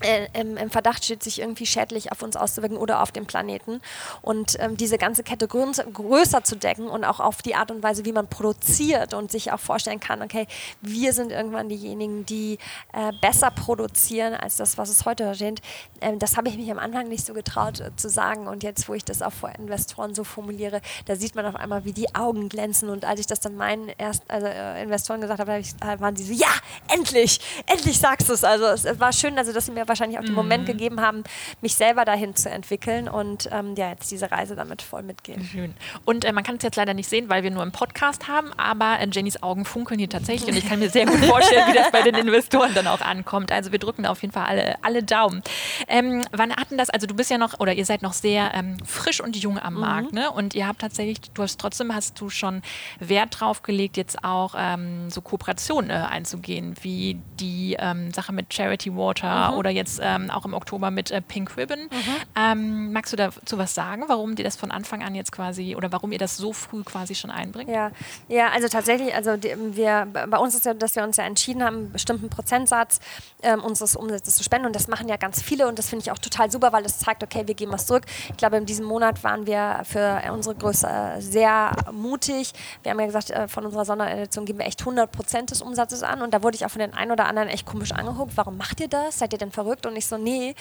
äh, im, im, Verdacht steht, sich irgendwie schädlich auf uns auszuwirken oder auf den Planeten. Und ähm, diese ganze Kette größer, größer zu decken und auch auf die Art und Weise, wie man produziert und sich auch vorstellen kann, okay, wir sind irgendwann diejenigen, die äh, besser produzieren als das, was es heute steht. Ähm, das habe ich mich am Anfang nicht so getraut äh, zu sagen. Und jetzt, wo ich das auch vor Investoren so formuliere, da sieht man auf einmal, wie die Augen glänzen. Und als ich das dann meinen ersten also, äh, Investoren gesagt habe, waren die so, ja, endlich, endlich sagst du es. Also es war schön, also dass sie mir wahrscheinlich auch den Moment mhm. gegeben haben, mich selber dahin zu entwickeln und ähm, ja, jetzt diese Reise damit voll mitgehen. Schön. Und äh, man kann es jetzt leider nicht sehen, weil wir nur einen Podcast haben, aber äh, Jennys Augen funkeln hier tatsächlich und ich kann mir sehr gut vorstellen, wie das bei den Investoren dann auch ankommt. Also wir drücken auf jeden Fall alle, alle Daumen. Ähm, wann hatten das, also du bist ja noch, oder ihr seid noch sehr ähm, frisch und jung am mhm. Markt, ne? Und ihr habt tatsächlich, du hast trotzdem hast du schon Wert drauf gelegt, jetzt auch ähm, so Kooperationen äh, einzugehen, wie die ähm, Sache mit Charity Water mhm. oder jetzt ähm, auch im Oktober mit äh, Pink Ribbon. Mhm. Ähm, magst du dazu was sagen, warum dir das von Anfang an jetzt quasi oder warum ihr das so früh quasi schon einbringt? Ja, ja also tatsächlich, also die, wir, bei uns ist ja, dass wir uns ja entschieden haben, einen bestimmten Prozentsatz ähm, unseres Umsatzes zu spenden und das machen ja ganz viele und das finde ich auch total super, weil das zeigt, okay, wir geben was zurück. Ich glaube, in diesem Monat waren wir für unsere Größe sehr mutig. Wir haben ja gesagt, äh, von unserer Sonderedition geben wir echt 100 Prozent des Umsatzes an und da wurde ich auch von den einen oder anderen echt komisch angehoben. Warum macht ihr das? Seid ihr denn verrückt? Verrückt. Und ich so, nee,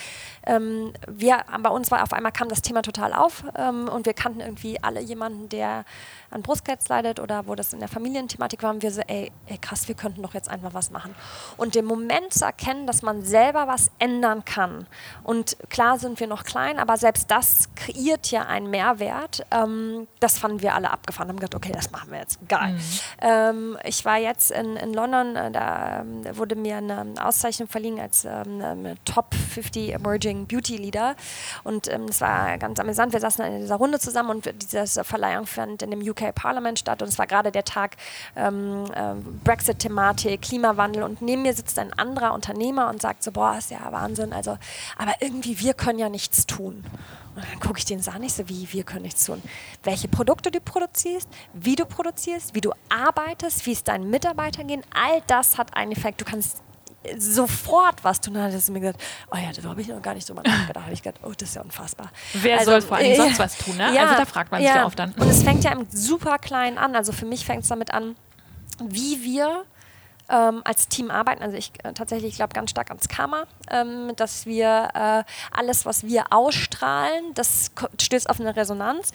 ähm, wir, bei uns war auf einmal kam das Thema total auf ähm, und wir kannten irgendwie alle jemanden, der an Brustkrebs leidet oder wo das in der Familienthematik war, und wir so, ey, ey, krass, wir könnten doch jetzt einfach was machen. Und den Moment zu erkennen, dass man selber was ändern kann. Und klar sind wir noch klein, aber selbst das kreiert ja einen Mehrwert. Ähm, das fanden wir alle abgefahren, haben gesagt, okay, das machen wir jetzt, geil. Mhm. Ähm, ich war jetzt in, in London, äh, da äh, wurde mir eine Auszeichnung verliehen als ähm, Top 50 Emerging Beauty Leader. Und es ähm, war ganz amüsant, wir saßen in dieser Runde zusammen und diese Verleihung fand in dem UK UK-Parlament statt und es war gerade der Tag ähm, äh, Brexit-Thematik, Klimawandel und neben mir sitzt ein anderer Unternehmer und sagt so, boah, ist ja Wahnsinn, also, aber irgendwie wir können ja nichts tun. Und dann gucke ich den so an, ich so, wie, wir können nichts tun. Welche Produkte du produzierst, wie du produzierst, wie du arbeitest, wie es deinen Mitarbeitern geht, all das hat einen Effekt. Du kannst sofort was tun. Dann hat sie mir gesagt, oh ja, da habe ich noch gar nicht drüber nachgedacht. habe ich gedacht, oh, das ist ja unfassbar. Wer also, soll vor allem äh, sonst <laughs> was tun? Ne? Ja, also da fragt man sich ja oft dann. Und es fängt ja im super klein an. Also für mich fängt es damit an, wie wir ähm, als Team arbeiten. Also ich äh, tatsächlich glaube ganz stark ans Karma, ähm, dass wir äh, alles, was wir ausstrahlen, das stößt auf eine Resonanz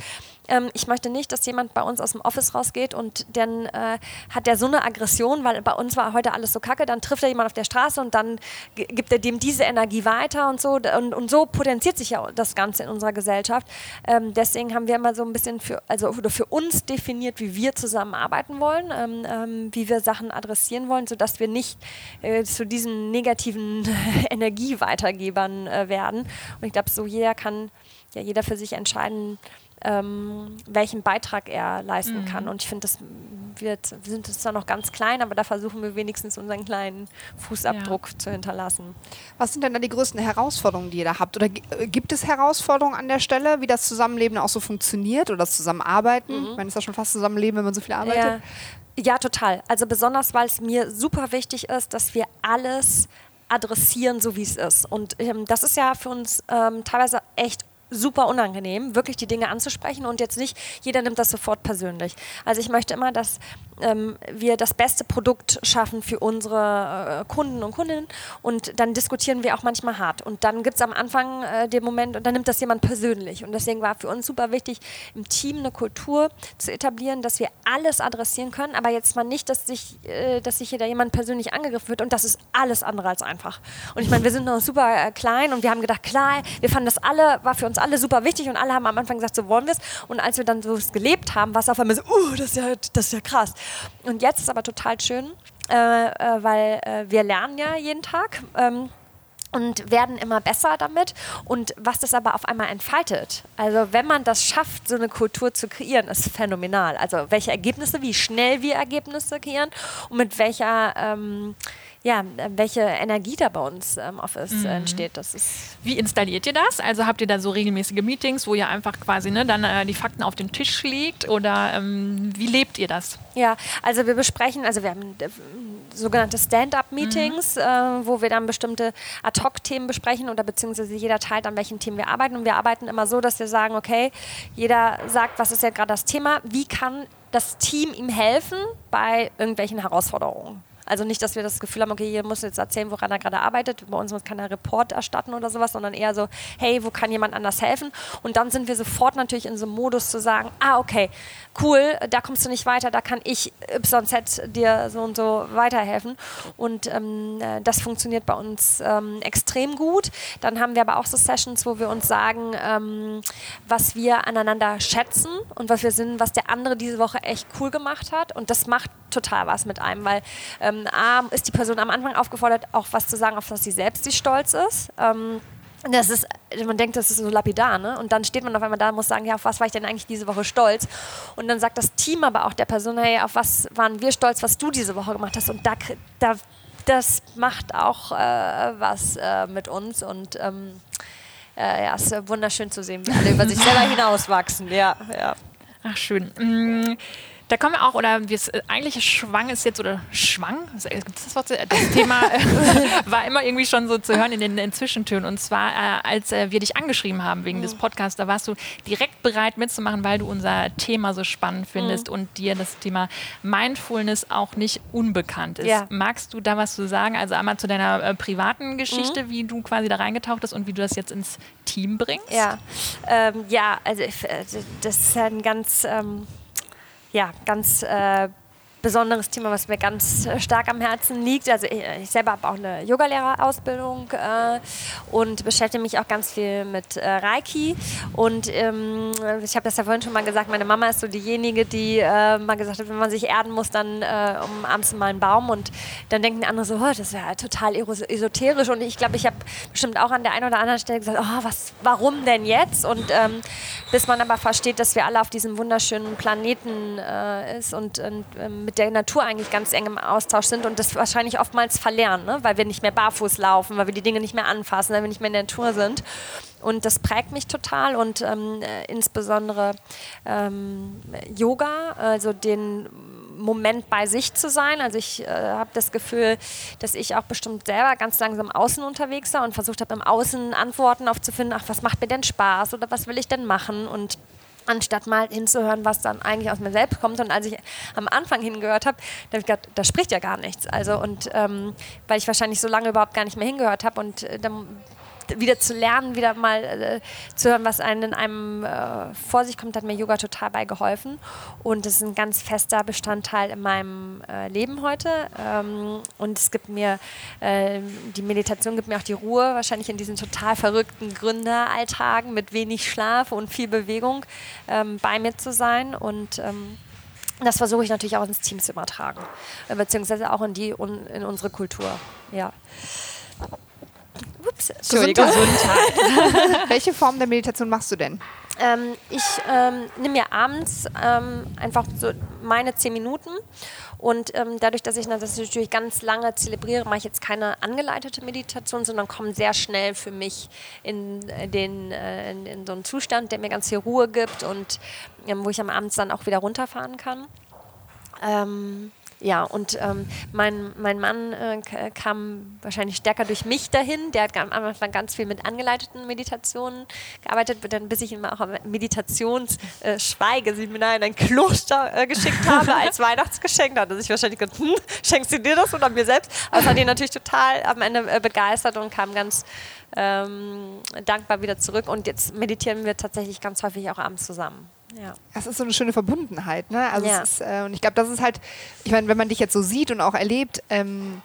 ähm, ich möchte nicht, dass jemand bei uns aus dem Office rausgeht und dann äh, hat der so eine Aggression, weil bei uns war heute alles so kacke, dann trifft er jemand auf der Straße und dann gibt er dem diese Energie weiter und so. Und, und so potenziert sich ja das Ganze in unserer Gesellschaft. Ähm, deswegen haben wir immer so ein bisschen für, also für uns definiert, wie wir zusammenarbeiten wollen, ähm, ähm, wie wir Sachen adressieren wollen, sodass wir nicht äh, zu diesen negativen <laughs> Energieweitergebern äh, werden. Und ich glaube, so jeder kann ja jeder für sich entscheiden, ähm, welchen Beitrag er leisten mhm. kann. Und ich finde, das wird, wir sind zwar noch ganz klein, aber da versuchen wir wenigstens unseren kleinen Fußabdruck ja. zu hinterlassen. Was sind denn da die größten Herausforderungen, die ihr da habt? Oder äh, gibt es Herausforderungen an der Stelle, wie das Zusammenleben auch so funktioniert oder das Zusammenarbeiten? Mhm. Ich meine, ist das schon fast Zusammenleben, wenn man so viel arbeitet? Ja. Ja, total. Also besonders, weil es mir super wichtig ist, dass wir alles adressieren, so wie es ist. Und ähm, das ist ja für uns ähm, teilweise echt super unangenehm, wirklich die Dinge anzusprechen und jetzt nicht, jeder nimmt das sofort persönlich. Also ich möchte immer, dass ähm, wir das beste Produkt schaffen für unsere äh, Kunden und Kundinnen und dann diskutieren wir auch manchmal hart. Und dann gibt es am Anfang äh, den Moment und dann nimmt das jemand persönlich. Und deswegen war für uns super wichtig, im Team eine Kultur zu etablieren, dass wir alles adressieren können, aber jetzt mal nicht, dass sich, äh, dass sich hier da jemand persönlich angegriffen wird und das ist alles andere als einfach. Und ich meine, wir sind noch super äh, klein und wir haben gedacht, klar, wir fanden das alle, war für uns alle super wichtig und alle haben am Anfang gesagt, so wollen wir es. Und als wir dann so gelebt haben, war es auf einmal so, uh, das ist ja, das ist ja krass. Und jetzt ist aber total schön, äh, äh, weil äh, wir lernen ja jeden Tag. Ähm, und werden immer besser damit. Und was das aber auf einmal entfaltet, also wenn man das schafft, so eine Kultur zu kreieren, ist phänomenal. Also welche Ergebnisse, wie schnell wir Ergebnisse kreieren und mit welcher ähm, ja, welche Energie da bei uns im Office mhm. entsteht. Das ist Wie installiert ihr das? Also habt ihr da so regelmäßige Meetings, wo ihr einfach quasi ne, dann äh, die Fakten auf den Tisch legt oder ähm, wie lebt ihr das? Ja, also wir besprechen, also wir haben äh, sogenannte Stand-up-Meetings, mhm. äh, wo wir dann bestimmte Ad-Hoc-Themen besprechen oder beziehungsweise jeder teilt, an welchen Themen wir arbeiten. Und wir arbeiten immer so, dass wir sagen, okay, jeder sagt, was ist ja gerade das Thema, wie kann das Team ihm helfen bei irgendwelchen Herausforderungen. Also nicht, dass wir das Gefühl haben, okay, hier muss jetzt erzählen, woran er gerade arbeitet. Bei uns muss keiner Report erstatten oder sowas, sondern eher so, hey, wo kann jemand anders helfen? Und dann sind wir sofort natürlich in so einem Modus zu sagen, ah, okay, cool, da kommst du nicht weiter, da kann ich YZ dir so und so weiterhelfen. Und ähm, äh, das funktioniert bei uns ähm, extrem gut. Dann haben wir aber auch so Sessions, wo wir uns sagen, ähm, was wir aneinander schätzen und was wir sind, was der andere diese Woche echt cool gemacht hat. Und das macht total was mit einem, weil ähm, A, ist die Person am Anfang aufgefordert, auch was zu sagen, auf was sie selbst stolz ist. Ähm, das ist, man denkt, das ist so lapidar, ne? Und dann steht man auf einmal da und muss sagen, ja, auf was war ich denn eigentlich diese Woche stolz? Und dann sagt das Team aber auch der Person, hey, auf was waren wir stolz, was du diese Woche gemacht hast? Und da, da das macht auch äh, was äh, mit uns und ähm, äh, ja, es ist wunderschön zu sehen, wie alle über sich selber <laughs> hinauswachsen. Ja, ja. Ach, schön. Mm. Da kommen wir auch, oder äh, eigentlich Schwang ist jetzt, oder Schwang, gibt es das Wort? Das Thema äh, <laughs> war immer irgendwie schon so zu hören in den, in Zwischentönen. Und zwar, äh, als äh, wir dich angeschrieben haben wegen mhm. des Podcasts, da warst du direkt bereit mitzumachen, weil du unser Thema so spannend findest mhm. und dir das Thema Mindfulness auch nicht unbekannt ist. Ja. Magst du da was zu sagen? Also einmal zu deiner äh, privaten Geschichte, mhm. wie du quasi da reingetaucht bist und wie du das jetzt ins Team bringst? Ja, ähm, ja also das ist ein ganz... Ähm ja, ganz äh, besonderes Thema, was mir ganz äh, stark am Herzen liegt. Also ich, ich selber habe auch eine Yogalehrerausbildung äh, und beschäftige mich auch ganz viel mit äh, Reiki. Und ähm, ich habe das ja vorhin schon mal gesagt, meine Mama ist so diejenige, die äh, mal gesagt hat, wenn man sich erden muss, dann äh, umarmst du mal einen Baum. Und dann denken andere so, oh, das ist ja total esoterisch. Und ich glaube, ich habe bestimmt auch an der einen oder anderen Stelle gesagt, oh, was, warum denn jetzt? Und ähm, bis man aber versteht, dass wir alle auf diesem wunderschönen Planeten äh, ist und, und ähm, mit mit der Natur eigentlich ganz eng im Austausch sind und das wahrscheinlich oftmals verlernen, ne? weil wir nicht mehr barfuß laufen, weil wir die Dinge nicht mehr anfassen, weil wir nicht mehr in der Natur sind. Und das prägt mich total und ähm, äh, insbesondere ähm, Yoga, also den Moment bei sich zu sein. Also ich äh, habe das Gefühl, dass ich auch bestimmt selber ganz langsam außen unterwegs war und versucht habe, im Außen Antworten aufzufinden, ach, was macht mir denn Spaß oder was will ich denn machen und anstatt mal hinzuhören, was dann eigentlich aus mir selbst kommt. Und als ich am Anfang hingehört habe, da habe ich gedacht, da spricht ja gar nichts. Also und ähm, weil ich wahrscheinlich so lange überhaupt gar nicht mehr hingehört habe und äh, dann wieder zu lernen, wieder mal äh, zu hören, was einem in einem äh, vor sich kommt, hat mir Yoga total bei geholfen. Und das ist ein ganz fester Bestandteil in meinem äh, Leben heute. Ähm, und es gibt mir, äh, die Meditation gibt mir auch die Ruhe, wahrscheinlich in diesen total verrückten Gründeralltagen mit wenig Schlaf und viel Bewegung ähm, bei mir zu sein. Und ähm, das versuche ich natürlich auch ins Team zu übertragen, äh, beziehungsweise auch in die in unsere Kultur. Ja. Ups, Gesundheit. <laughs> Welche Form der Meditation machst du denn? Ähm, ich ähm, nehme mir abends ähm, einfach so meine zehn Minuten und ähm, dadurch, dass ich das natürlich ganz lange zelebriere, mache ich jetzt keine angeleitete Meditation, sondern komme sehr schnell für mich in, äh, den, äh, in, in, so einen Zustand, der mir ganz viel Ruhe gibt und ähm, wo ich am Abend dann auch wieder runterfahren kann. Ja, und ähm, mein, mein Mann äh, kam wahrscheinlich stärker durch mich dahin. Der hat am Anfang ganz viel mit angeleiteten Meditationen gearbeitet, dann bis ich ihm auch Meditationsschweigeseminar äh, in ein Kloster äh, geschickt habe als <laughs> Weihnachtsgeschenk. Da hat er sich wahrscheinlich gedacht, hm, schenkst du dir das oder mir selbst? Aber es hat ihn natürlich total am Ende äh, begeistert und kam ganz ähm, dankbar wieder zurück. Und jetzt meditieren wir tatsächlich ganz häufig auch abends zusammen. Ja. Das ist so eine schöne Verbundenheit. Ne? Also ja. ist, äh, und ich glaube, das ist halt, ich meine, wenn man dich jetzt so sieht und auch erlebt, ähm,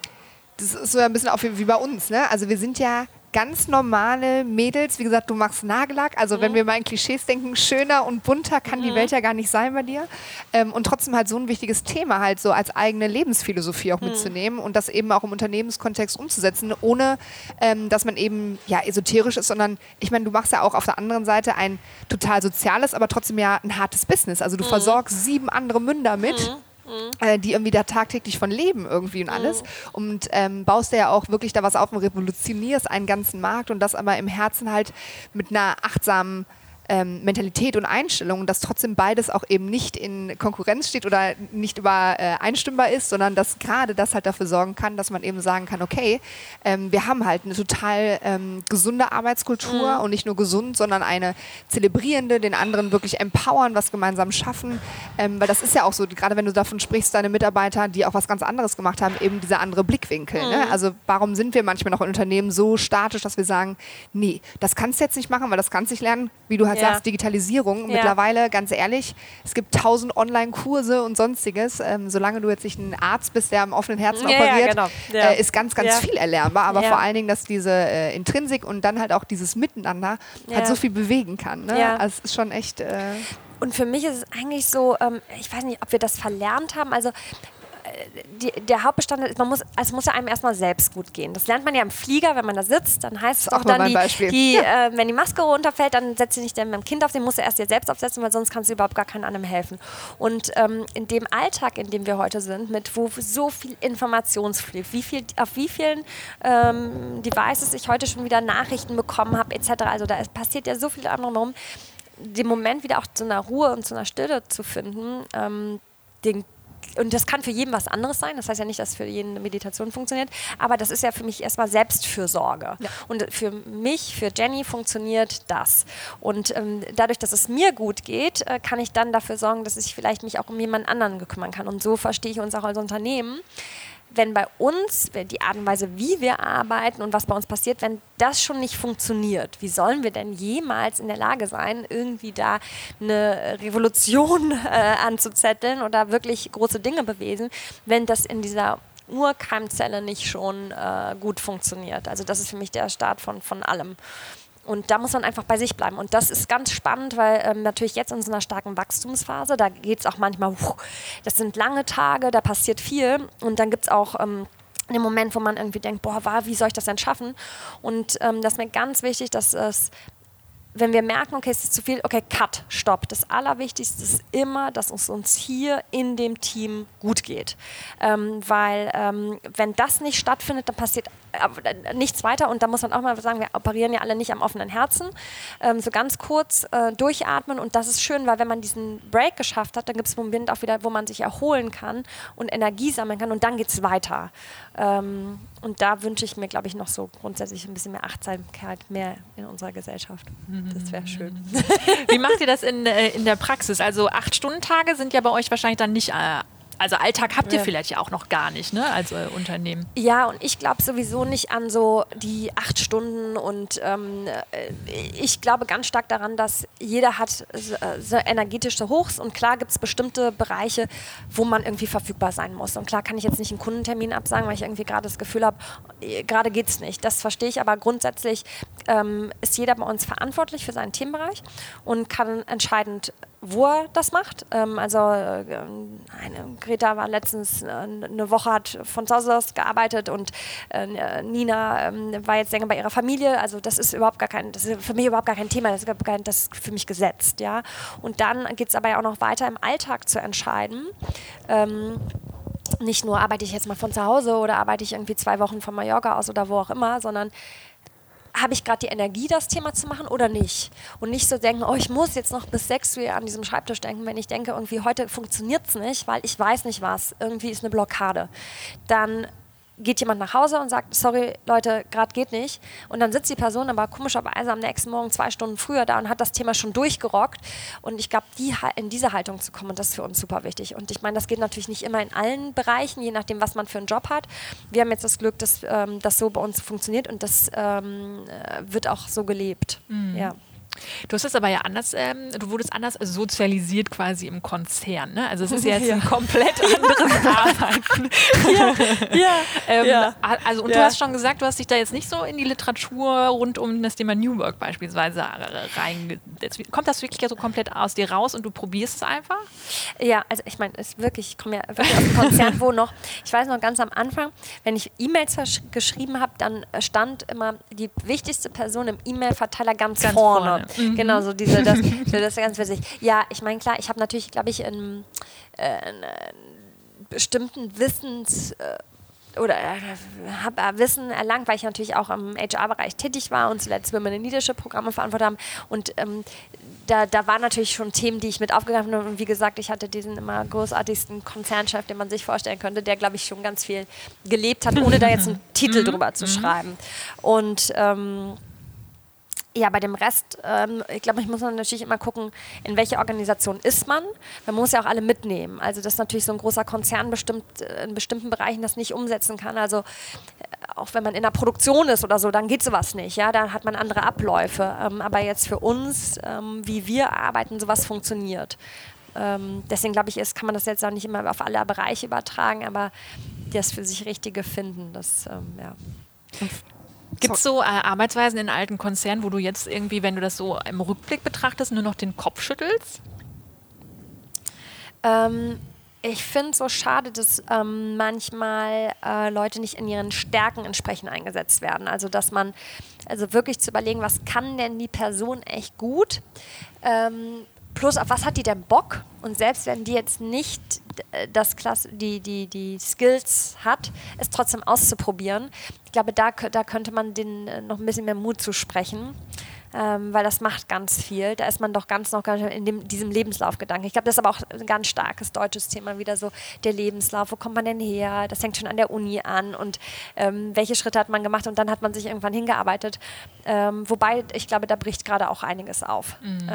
das ist so ein bisschen auch wie, wie bei uns. Ne? Also wir sind ja ganz normale Mädels. Wie gesagt, du machst Nagellack. Also mhm. wenn wir mal in Klischees denken, schöner und bunter kann mhm. die Welt ja gar nicht sein bei dir. Ähm, und trotzdem halt so ein wichtiges Thema halt so als eigene Lebensphilosophie auch mhm. mitzunehmen und das eben auch im Unternehmenskontext umzusetzen, ohne ähm, dass man eben ja esoterisch ist, sondern ich meine, du machst ja auch auf der anderen Seite ein total soziales, aber trotzdem ja ein hartes Business. Also du mhm. versorgst sieben andere Münder mit mhm äh, die irgendwie da tagtäglich von leben irgendwie und alles. Mhm. Und ähm, baust ja auch wirklich da was auf und revolutionierst einen ganzen Markt und das aber im Herzen halt mit einer achtsamen ähm, Mentalität und Einstellung, dass trotzdem beides auch eben nicht in Konkurrenz steht oder nicht übereinstimmbar äh, ist, sondern dass gerade das halt dafür sorgen kann, dass man eben sagen kann, okay, ähm, wir haben halt eine total ähm, gesunde Arbeitskultur mhm. und nicht nur gesund, sondern eine zelebrierende, den anderen wirklich empowern, was gemeinsam schaffen, ähm, weil das ist ja auch so, gerade wenn du davon sprichst, deine Mitarbeiter, die auch was ganz anderes gemacht haben, eben dieser andere Blickwinkel. Ne? Mhm. Ne? Also warum sind wir manchmal noch in Unternehmen so statisch, dass wir sagen, nee, das kannst du jetzt nicht machen, weil das kannst du nicht lernen, wie du halt ja. sagst, Digitalisierung. Ja. Mittlerweile, ganz ehrlich, es gibt tausend Online-Kurse und sonstiges. Ähm, solange du jetzt nicht ein Arzt bist, der am offenen Herzen ja, operiert, genau. äh, ist ganz, ganz viel erlernbar. Aber vor allen Dingen, dass diese äh, Intrinsik und dann halt auch dieses Miteinander halt so viel bewegen kann. Ne? Also es ist schon echt. Äh und für mich ist es eigentlich so, ähm, ich weiß nicht, ob wir das verlernt haben. Also die, der Hauptbestandteil ist, man muss, also muss ja einem erstmal selbst gut gehen. Das lernt man ja im Flieger, wenn man da sitzt, dann heißt es auch, dann, die, die ja. äh, wenn die Maske runterfällt, dann setzt sie nicht deinem Kind auf, den muss er erst dir selbst aufsetzen, weil sonst kannst du überhaupt gar keinem anderen helfen. Und ähm, in dem Alltag, in dem wir heute sind, mit wo so viel Informationsfliegt, wie viel, auf wie vielen ähm, Devices ich heute schon wieder Nachrichten bekommen habe, etc. Also da passiert ja so viel anderem rum, den Moment wieder auch zu einer Ruhe und zu einer Stille zu finden, ähm, den und das kann für jeden was anderes sein. Das heißt ja nicht, dass für jeden eine Meditation funktioniert. Aber das ist ja für mich erstmal Selbstfürsorge. Ja. Und für mich, für Jenny funktioniert das. Und ähm, dadurch, dass es mir gut geht, äh, kann ich dann dafür sorgen, dass ich vielleicht mich auch um jemand anderen kümmern kann. Und so verstehe ich uns auch als Unternehmen wenn bei uns, die Art und Weise, wie wir arbeiten und was bei uns passiert, wenn das schon nicht funktioniert, wie sollen wir denn jemals in der Lage sein, irgendwie da eine Revolution <laughs> äh, anzuzetteln oder wirklich große Dinge bewegen, wenn das in dieser Urkeimzelle nicht schon äh, gut funktioniert. Also das ist für mich der Start von, von allem. Und da muss man einfach bei sich bleiben. Und das ist ganz spannend, weil ähm, natürlich jetzt in so einer starken Wachstumsphase, da geht es auch manchmal, puh, das sind lange Tage, da passiert viel. Und dann gibt es auch ähm, einen Moment, wo man irgendwie denkt, boah, wie soll ich das denn schaffen? Und ähm, das ist mir ganz wichtig, dass es wenn wir merken, okay, es ist zu viel, okay, cut, stopp. Das Allerwichtigste ist immer, dass es uns hier in dem Team gut geht. Ähm, weil ähm, wenn das nicht stattfindet, dann passiert nichts weiter und da muss man auch mal sagen, wir operieren ja alle nicht am offenen Herzen. Ähm, so ganz kurz äh, durchatmen und das ist schön, weil wenn man diesen Break geschafft hat, dann gibt es einen Moment auch wieder, wo man sich erholen kann und Energie sammeln kann und dann geht es weiter. Ähm, und da wünsche ich mir, glaube ich, noch so grundsätzlich ein bisschen mehr Achtsamkeit mehr in unserer Gesellschaft. Das wäre schön. Wie macht ihr das in, äh, in der Praxis? Also acht Stunden Tage sind ja bei euch wahrscheinlich dann nicht äh, also Alltag habt ihr ja. vielleicht ja auch noch gar nicht, ne, als äh, Unternehmen. Ja, und ich glaube sowieso nicht an so die acht Stunden und ähm, äh, ich glaube ganz stark daran, dass jeder hat so, äh, so energetische Hochs und klar gibt es bestimmte Bereiche, wo man irgendwie verfügbar sein muss. Und klar kann ich jetzt nicht einen Kundentermin absagen, weil ich irgendwie gerade das Gefühl habe, äh, gerade geht es nicht. Das verstehe ich, aber grundsätzlich ähm, ist jeder bei uns verantwortlich für seinen Themenbereich und kann entscheidend wo er das macht. Ähm, also äh, eine, Greta war letztens äh, eine Woche, hat von zu Hause aus gearbeitet und äh, Nina ähm, war jetzt länger bei ihrer Familie. Also das ist überhaupt gar kein, das ist für mich überhaupt gar kein Thema, das ist, kein, das ist für mich gesetzt. Ja? Und dann geht es aber ja auch noch weiter im Alltag zu entscheiden. Ähm, nicht nur arbeite ich jetzt mal von zu Hause oder arbeite ich irgendwie zwei Wochen von Mallorca aus oder wo auch immer, sondern habe ich gerade die Energie, das Thema zu machen oder nicht? Und nicht so denken, oh, ich muss jetzt noch bis 6 Uhr an diesem Schreibtisch denken, wenn ich denke, irgendwie heute funktioniert es nicht, weil ich weiß nicht was, irgendwie ist eine Blockade. Dann geht jemand nach Hause und sagt, sorry Leute, gerade geht nicht. Und dann sitzt die Person aber komischerweise am nächsten Morgen zwei Stunden früher da und hat das Thema schon durchgerockt. Und ich glaube, die, in diese Haltung zu kommen, das ist für uns super wichtig. Und ich meine, das geht natürlich nicht immer in allen Bereichen, je nachdem, was man für einen Job hat. Wir haben jetzt das Glück, dass ähm, das so bei uns funktioniert und das ähm, äh, wird auch so gelebt. Mhm. Ja. Du hast es aber ja anders, ähm, du wurdest anders sozialisiert quasi im Konzern. Ne? Also es ist ja jetzt <laughs> ja. ein komplett anderes <laughs> Arbeiten. ja, ja, ähm, ja. Also und du hast schon gesagt, du hast dich da jetzt nicht so in die Literatur rund um das Thema New Work beispielsweise reingesetzt. Kommt das wirklich so komplett aus dir raus und du probierst es einfach? Ja, also ich meine, es wirklich, ich komme ja wirklich aus einem Konzern, wo noch, ich weiß noch ganz am Anfang, wenn ich E-Mails geschrieben habe, dann stand immer die wichtigste Person im E-Mail-Verteiler ganz, ganz vorne. vorne. Mhm. Genau, so diese, das, <laughs> das ist ganz witzig. Ja, ich meine, klar, ich habe natürlich, glaube ich, einen, äh, einen bestimmten Wissens... Äh, oder äh, habe äh, Wissen erlangt, weil ich natürlich auch im HR-Bereich tätig war und zuletzt Women in Leadership Programme verantwortet haben. Und ähm, da, da waren natürlich schon Themen, die ich mit aufgegriffen habe. Und wie gesagt, ich hatte diesen immer großartigsten Konzernchef, den man sich vorstellen könnte, der, glaube ich, schon ganz viel gelebt hat, ohne da jetzt einen <laughs> Titel mhm. drüber zu mhm. schreiben. Und ähm, ja, bei dem Rest, ähm, ich glaube, ich muss natürlich immer gucken, in welche Organisation ist man. Man muss ja auch alle mitnehmen. Also, dass natürlich so ein großer Konzern bestimmt äh, in bestimmten Bereichen das nicht umsetzen kann. Also, äh, auch wenn man in der Produktion ist oder so, dann geht sowas nicht. Ja, da hat man andere Abläufe. Ähm, aber jetzt für uns, ähm, wie wir arbeiten, sowas funktioniert. Ähm, deswegen glaube ich, ist, kann man das jetzt auch nicht immer auf alle Bereiche übertragen, aber das für sich Richtige finden, das, ähm, ja. Gibt es so äh, Arbeitsweisen in alten Konzernen, wo du jetzt irgendwie, wenn du das so im Rückblick betrachtest, nur noch den Kopf schüttelst? Ähm, ich finde es so schade, dass ähm, manchmal äh, Leute nicht in ihren Stärken entsprechend eingesetzt werden. Also dass man, also wirklich zu überlegen, was kann denn die Person echt gut? Ähm, plus auf was hat die denn Bock? Und selbst wenn die jetzt nicht äh, das Klasse, die, die, die Skills hat, es trotzdem auszuprobieren, ich glaube, da, da könnte man denen äh, noch ein bisschen mehr Mut zusprechen. ähm, weil das macht ganz viel. Da ist man doch ganz noch in dem, diesem Lebenslaufgedanken. Ich glaube, das ist aber auch ein ganz starkes deutsches Thema wieder so, der Lebenslauf, wo kommt man denn her? Das fängt schon an der Uni an und ähm, welche Schritte hat man gemacht und dann hat man sich irgendwann hingearbeitet. Ähm, wobei, ich glaube, da bricht gerade auch einiges auf. Mhm.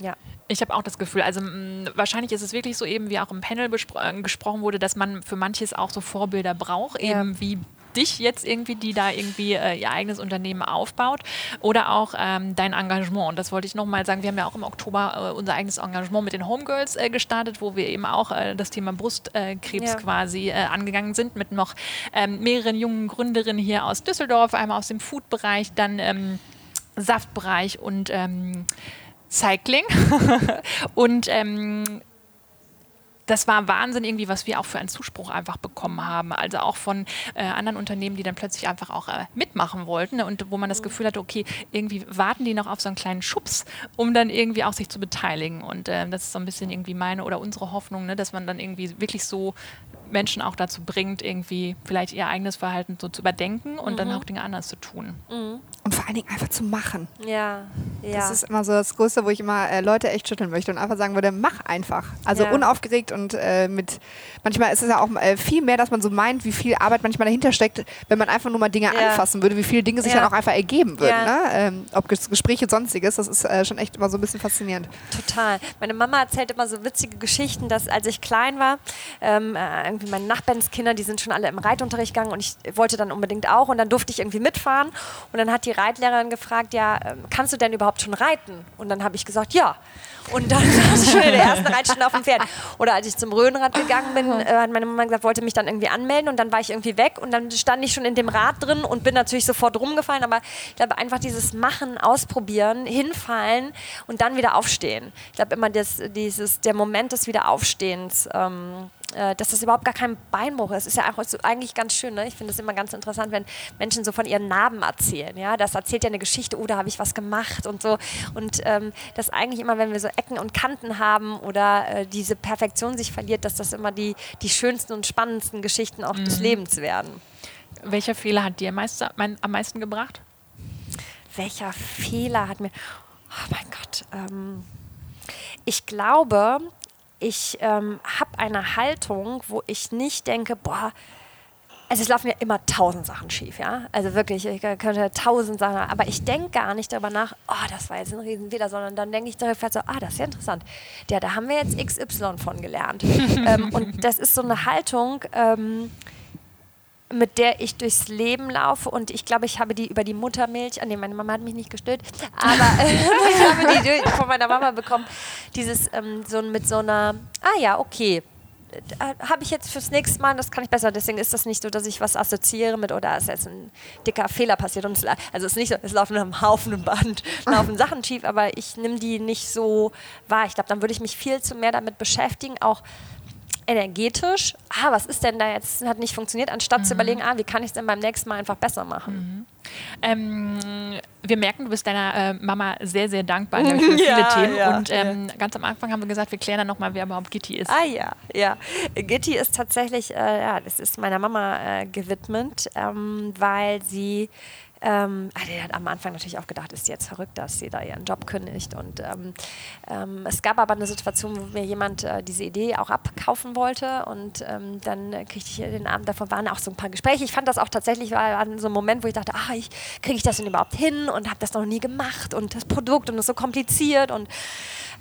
Ja. Ich habe auch das Gefühl, also mh, wahrscheinlich ist es wirklich so eben, wie auch im Panel äh, gesprochen wurde, dass man für manches auch so Vorbilder braucht, ja. eben wie dich jetzt irgendwie, die da irgendwie äh, ihr eigenes Unternehmen aufbaut oder auch ähm, dein Engagement. Und das wollte ich nochmal sagen. Wir haben ja auch im Oktober äh, unser eigenes Engagement mit den Homegirls äh, gestartet, wo wir eben auch äh, das Thema Brustkrebs ja. quasi äh, angegangen sind mit noch ähm, mehreren jungen Gründerinnen hier aus Düsseldorf, einmal aus dem Food-Bereich, dann ähm, Saftbereich und ähm, Cycling. <laughs> und ähm, das war Wahnsinn irgendwie, was wir auch für einen Zuspruch einfach bekommen haben. Also auch von äh, anderen Unternehmen, die dann plötzlich einfach auch äh, mitmachen wollten ne? und wo man das mhm. Gefühl hatte, okay, irgendwie warten die noch auf so einen kleinen Schubs, um dann irgendwie auch sich zu beteiligen. Und äh, das ist so ein bisschen irgendwie meine oder unsere Hoffnung, ne, dass man dann irgendwie wirklich so Menschen auch dazu bringt, irgendwie vielleicht ihr eigenes Verhalten so zu überdenken und mhm. dann auch Dinge anders zu tun. Mhm. Und vor allen Dingen einfach zu machen. Ja, ja. Das ist immer so das Größte, wo ich immer äh, Leute echt schütteln möchte und einfach sagen würde, mach einfach. Also ja. unaufgeregt und äh, mit, manchmal ist es ja auch äh, viel mehr, dass man so meint, wie viel Arbeit manchmal dahinter steckt, wenn man einfach nur mal Dinge ja. anfassen würde, wie viele Dinge sich dann auch einfach ergeben würden. Ne? Ähm, ob Gespräche sonstiges, das ist äh, schon echt immer so ein bisschen faszinierend. Total. Meine Mama erzählt immer so witzige Geschichten, dass als ich klein war, ähm, äh, irgendwie meine Nachbarskinder, die sind schon alle im Reitunterricht gegangen und ich wollte dann unbedingt auch und dann durfte ich irgendwie mitfahren und dann hat die Reitlehrerin gefragt, ja, ähm, kannst du denn überhaupt schon reiten? Und dann habe ich gesagt, ja. Und dann <laughs> saß ich schon in der ersten Reitstunde auf dem Pferd. Oder als ich zum Röhnrad gegangen bin, äh, hat meine Mama gesagt, wollte mich dann irgendwie anmelden und dann war ich irgendwie weg und dann stand ich schon in dem Rad drin und bin natürlich sofort rumgefallen. Aber ich glaube, einfach dieses Machen, Ausprobieren, hinfallen und dann wieder aufstehen. Ich glaube immer, das, dieses, der Moment des Wiederaufstehens ähm, äh, dass das überhaupt gar kein Beinbruch ist. Ist ja eigentlich ganz schön. Ne? Ich finde es immer ganz interessant, wenn Menschen so von ihren Narben erzählen. Ja? Das erzählt ja eine Geschichte, oh, da habe ich was gemacht und so. Und ähm, das eigentlich immer, wenn wir so Ecken und Kanten haben oder äh, diese Perfektion sich verliert, dass das immer die, die schönsten und spannendsten Geschichten auch mhm. des Lebens werden. Welcher Fehler hat dir meist, mein, am meisten gebracht? Welcher Fehler hat mir. Oh mein Gott. Ähm, ich glaube, ich ähm, habe eine Haltung, wo ich nicht denke, boah, also es laufen ja immer tausend Sachen schief, ja. Also wirklich, ich könnte tausend Sachen, aber ich denke gar nicht darüber nach, oh, das war jetzt ein Riesenfehler, sondern dann denke ich direkt so, ah, das ist ja interessant. Ja, da haben wir jetzt XY von gelernt. <laughs> ähm, und das ist so eine Haltung, ähm, mit der ich durchs Leben laufe und ich glaube, ich habe die über die Muttermilch, an ah, nee, meine Mama hat mich nicht gestillt, aber äh, <laughs> ich habe die von meiner Mama bekommen, dieses ähm, so mit so einer, ah ja, okay, äh, habe ich jetzt fürs nächste Mal, das kann ich besser. Deswegen ist das nicht so, dass ich was assoziiere mit, oder ist jetzt ein dicker Fehler passiert. Und es, also es ist nicht so, es laufen am Haufen Band, <laughs> laufen Sachen schief, aber ich nehme die nicht so wahr. Ich glaube, dann würde ich mich viel zu mehr damit beschäftigen, auch energetisch, ah, was ist denn da jetzt, hat nicht funktioniert, anstatt mhm. zu überlegen, ah, wie kann ich es denn beim nächsten Mal einfach besser machen. Mhm. Ähm, wir merken, du bist deiner äh, Mama sehr, sehr dankbar <laughs> für viele ja, Themen. Ja, und ähm, ja. ganz am Anfang haben wir gesagt, wir klären dann nochmal, wer überhaupt Gitti ist. Ah ja, ja. Gitti ist tatsächlich, äh, ja, das ist meiner Mama äh, gewidmet, ähm, weil sie ähm, ah, der hat am Anfang natürlich auch gedacht, ist jetzt verrückt, dass sie da ihren Job kündigt. Und ähm, ähm, es gab aber eine Situation, wo mir jemand äh, diese Idee auch abkaufen wollte. Und ähm, dann kriegte ich den Abend davon, waren auch so ein paar Gespräche. Ich fand das auch tatsächlich, war, war so ein Moment, wo ich dachte, ach, ich, kriege ich das denn überhaupt hin? Und habe das noch nie gemacht. Und das Produkt und es ist so kompliziert. Und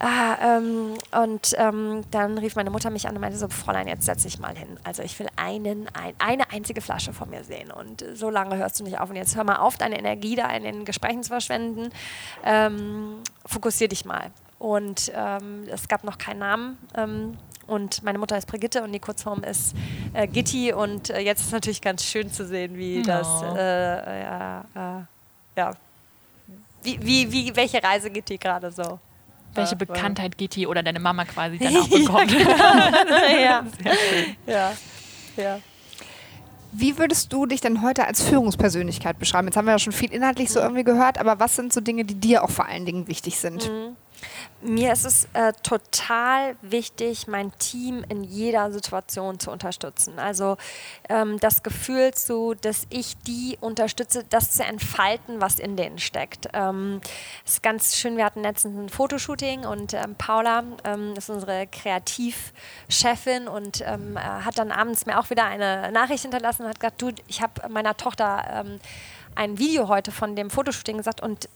ähm, und ähm, dann rief meine Mutter mich an und meinte so, Fräulein, jetzt setz dich mal hin. Also ich will einen, ein, eine einzige Flasche von mir sehen. Und so lange hörst du nicht auf. Und jetzt hör mal auf, deine Energie da in den Gesprächen zu verschwenden. Ähm, fokussier dich mal. Und ähm, es gab noch keinen Namen. Ähm, und meine Mutter ist Brigitte und die Kurzform ist äh, Gitti. Und äh, jetzt ist es natürlich ganz schön zu sehen, wie oh. das, äh, ja, äh, ja, wie, wie, wie, welche Reise Gitti gerade so welche Bekanntheit Gitti oder deine Mama quasi dann <laughs> auch bekommt. <laughs> ja. Sehr schön. Ja. ja. Wie würdest du dich denn heute als Führungspersönlichkeit beschreiben? Jetzt haben wir ja schon viel inhaltlich so irgendwie gehört, aber was sind so Dinge, die dir auch vor allen Dingen wichtig sind? Mhm. Mir ist es äh, total wichtig, mein Team in jeder Situation zu unterstützen. Also ähm, das Gefühl zu, dass ich die unterstütze, das zu entfalten, was in denen steckt. Ähm, ist ganz schön, wir hatten letztens ein Fotoshooting und ähm, Paula ähm, ist unsere Kreativchefin und ähm, äh, hat dann abends mir auch wieder eine Nachricht hinterlassen und hat gesagt, du, ich habe meiner Tochter ähm, ein Video heute von dem Fotoshooting gesagt und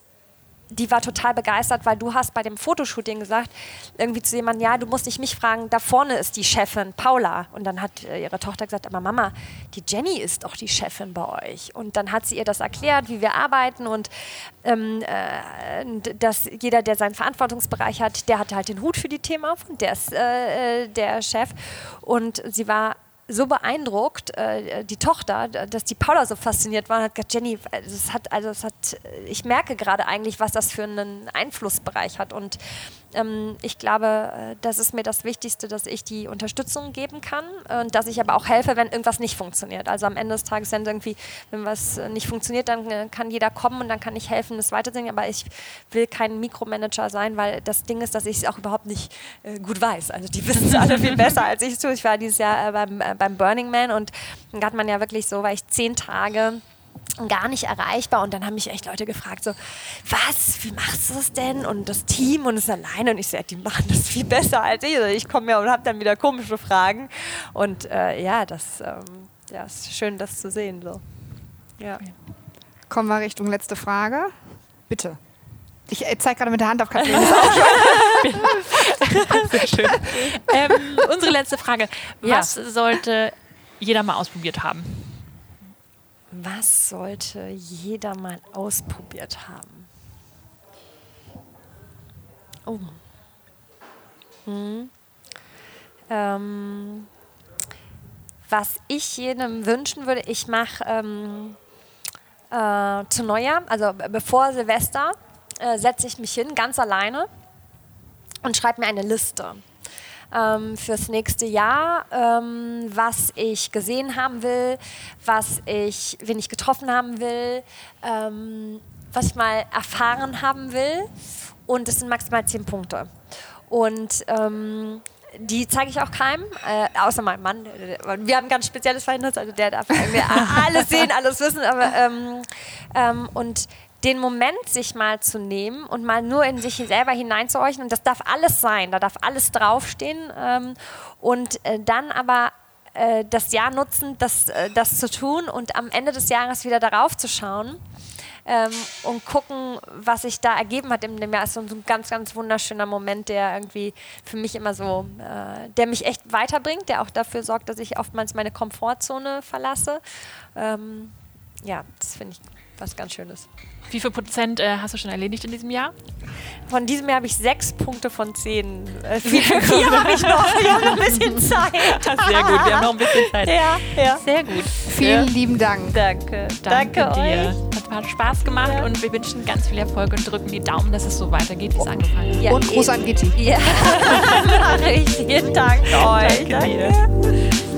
die war total begeistert, weil du hast bei dem Fotoshooting gesagt, irgendwie zu jemandem, ja, du musst nicht mich fragen, da vorne ist die Chefin, Paula. Und dann hat äh, ihre Tochter gesagt, aber Mama, die Jenny ist doch die Chefin bei euch. Und dann hat sie ihr das erklärt, wie wir arbeiten und ähm, äh, dass jeder, der seinen Verantwortungsbereich hat, der hat halt den Hut für die Themen auf und der ist äh, äh der Chef. Und sie war so beeindruckt, äh, die Tochter, dass die Paula so fasziniert war hat gesagt, Jenny, es hat, also es hat, ich merke gerade eigentlich, was das für einen Einflussbereich hat. Und ich glaube, äh, das ist mir das Wichtigste, dass ich die Unterstützung geben kann und dass ich aber auch helfe, wenn irgendwas nicht funktioniert. Also am Ende des Tages, wenn irgendwie, wenn was nicht funktioniert, dann äh, kann jeder kommen und dann kann ich helfen, es weiterzubringen. Aber ich will kein Mikromanager sein, weil das Ding ist, dass ich es auch überhaupt nicht äh, gut weiß. Also die <laughs> wissen es alle viel besser als ich es tue. Ich war dieses Jahr äh, beim, äh, beim Burning Man und dann hat man ja wirklich so, weil ich zehn Tage gar nicht erreichbar. Und dann haben mich echt Leute gefragt, so, was, wie machst du das denn? Und das Team und es alleine. Und ich sage, die machen das viel besser als ich. Also ich komme ja und habe dann wieder komische Fragen. Und äh, ja, das ähm, ja, ist schön, das zu sehen. So. Ja. Kommen wir Richtung letzte Frage. Bitte. Ich äh, zeige gerade mit der Hand auf Kathleen. <laughs> Sehr schön. <laughs> Ähm, unsere letzte Frage. Was ja. sollte jeder mal ausprobiert haben? Was sollte jeder mal ausprobiert haben? Oh. Hm. Ähm, was ich jedem wünschen würde, ich mache ähm, äh, zu Neujahr, also bevor Silvester, äh, setze ich mich hin, ganz alleine und schreibe mir eine Liste ähm, fürs nächste Jahr, ähm, was ich gesehen haben will, was ich, wen ich getroffen haben will, ähm, was ich mal erfahren haben will. Und es sind maximal zehn Punkte. Und ähm, die zeige ich auch keinem, äh, außer meinem Mann. Wir haben ein ganz spezielles Verhältnis, also der darf <laughs> alles sehen, alles wissen. Aber, ähm, ähm, und den Moment sich mal zu nehmen und mal nur in sich selber hineinzuhorchen. Und das darf alles sein, da darf alles draufstehen. Ähm, und äh, dann aber äh, das Jahr nutzen, das, äh, das zu tun und am Ende des Jahres wieder darauf zu schauen. Ähm, und gucken, was sich da ergeben hat in dem Jahr. Ist so ein ganz, ganz wunderschöner Moment, der irgendwie für mich immer so, äh, der mich echt weiterbringt, der auch dafür sorgt, dass ich oftmals meine Komfortzone verlasse. Ähm, ja, das finde ich was ganz Schönes. Wie viel Prozent äh, hast du schon erledigt in diesem Jahr? Von diesem Jahr habe ich sechs Punkte von zehn. Äh, <laughs> vier vier habe ich noch. Wir haben noch ein bisschen <laughs> Zeit. Sehr gut, wir haben noch ein bisschen Zeit. Ja, ja. Sehr gut. Vielen ja. lieben Dank. Danke. Danke, Danke dir. Euch. Hat Spaß gemacht ja. und wir wünschen ganz viel Erfolg und drücken die Daumen, dass es so weitergeht, wie es angefangen hat. Ja, und Gruß an Gitti. Ja, <laughs> mache ich. Vielen Dank euch. Danke, Danke. dir.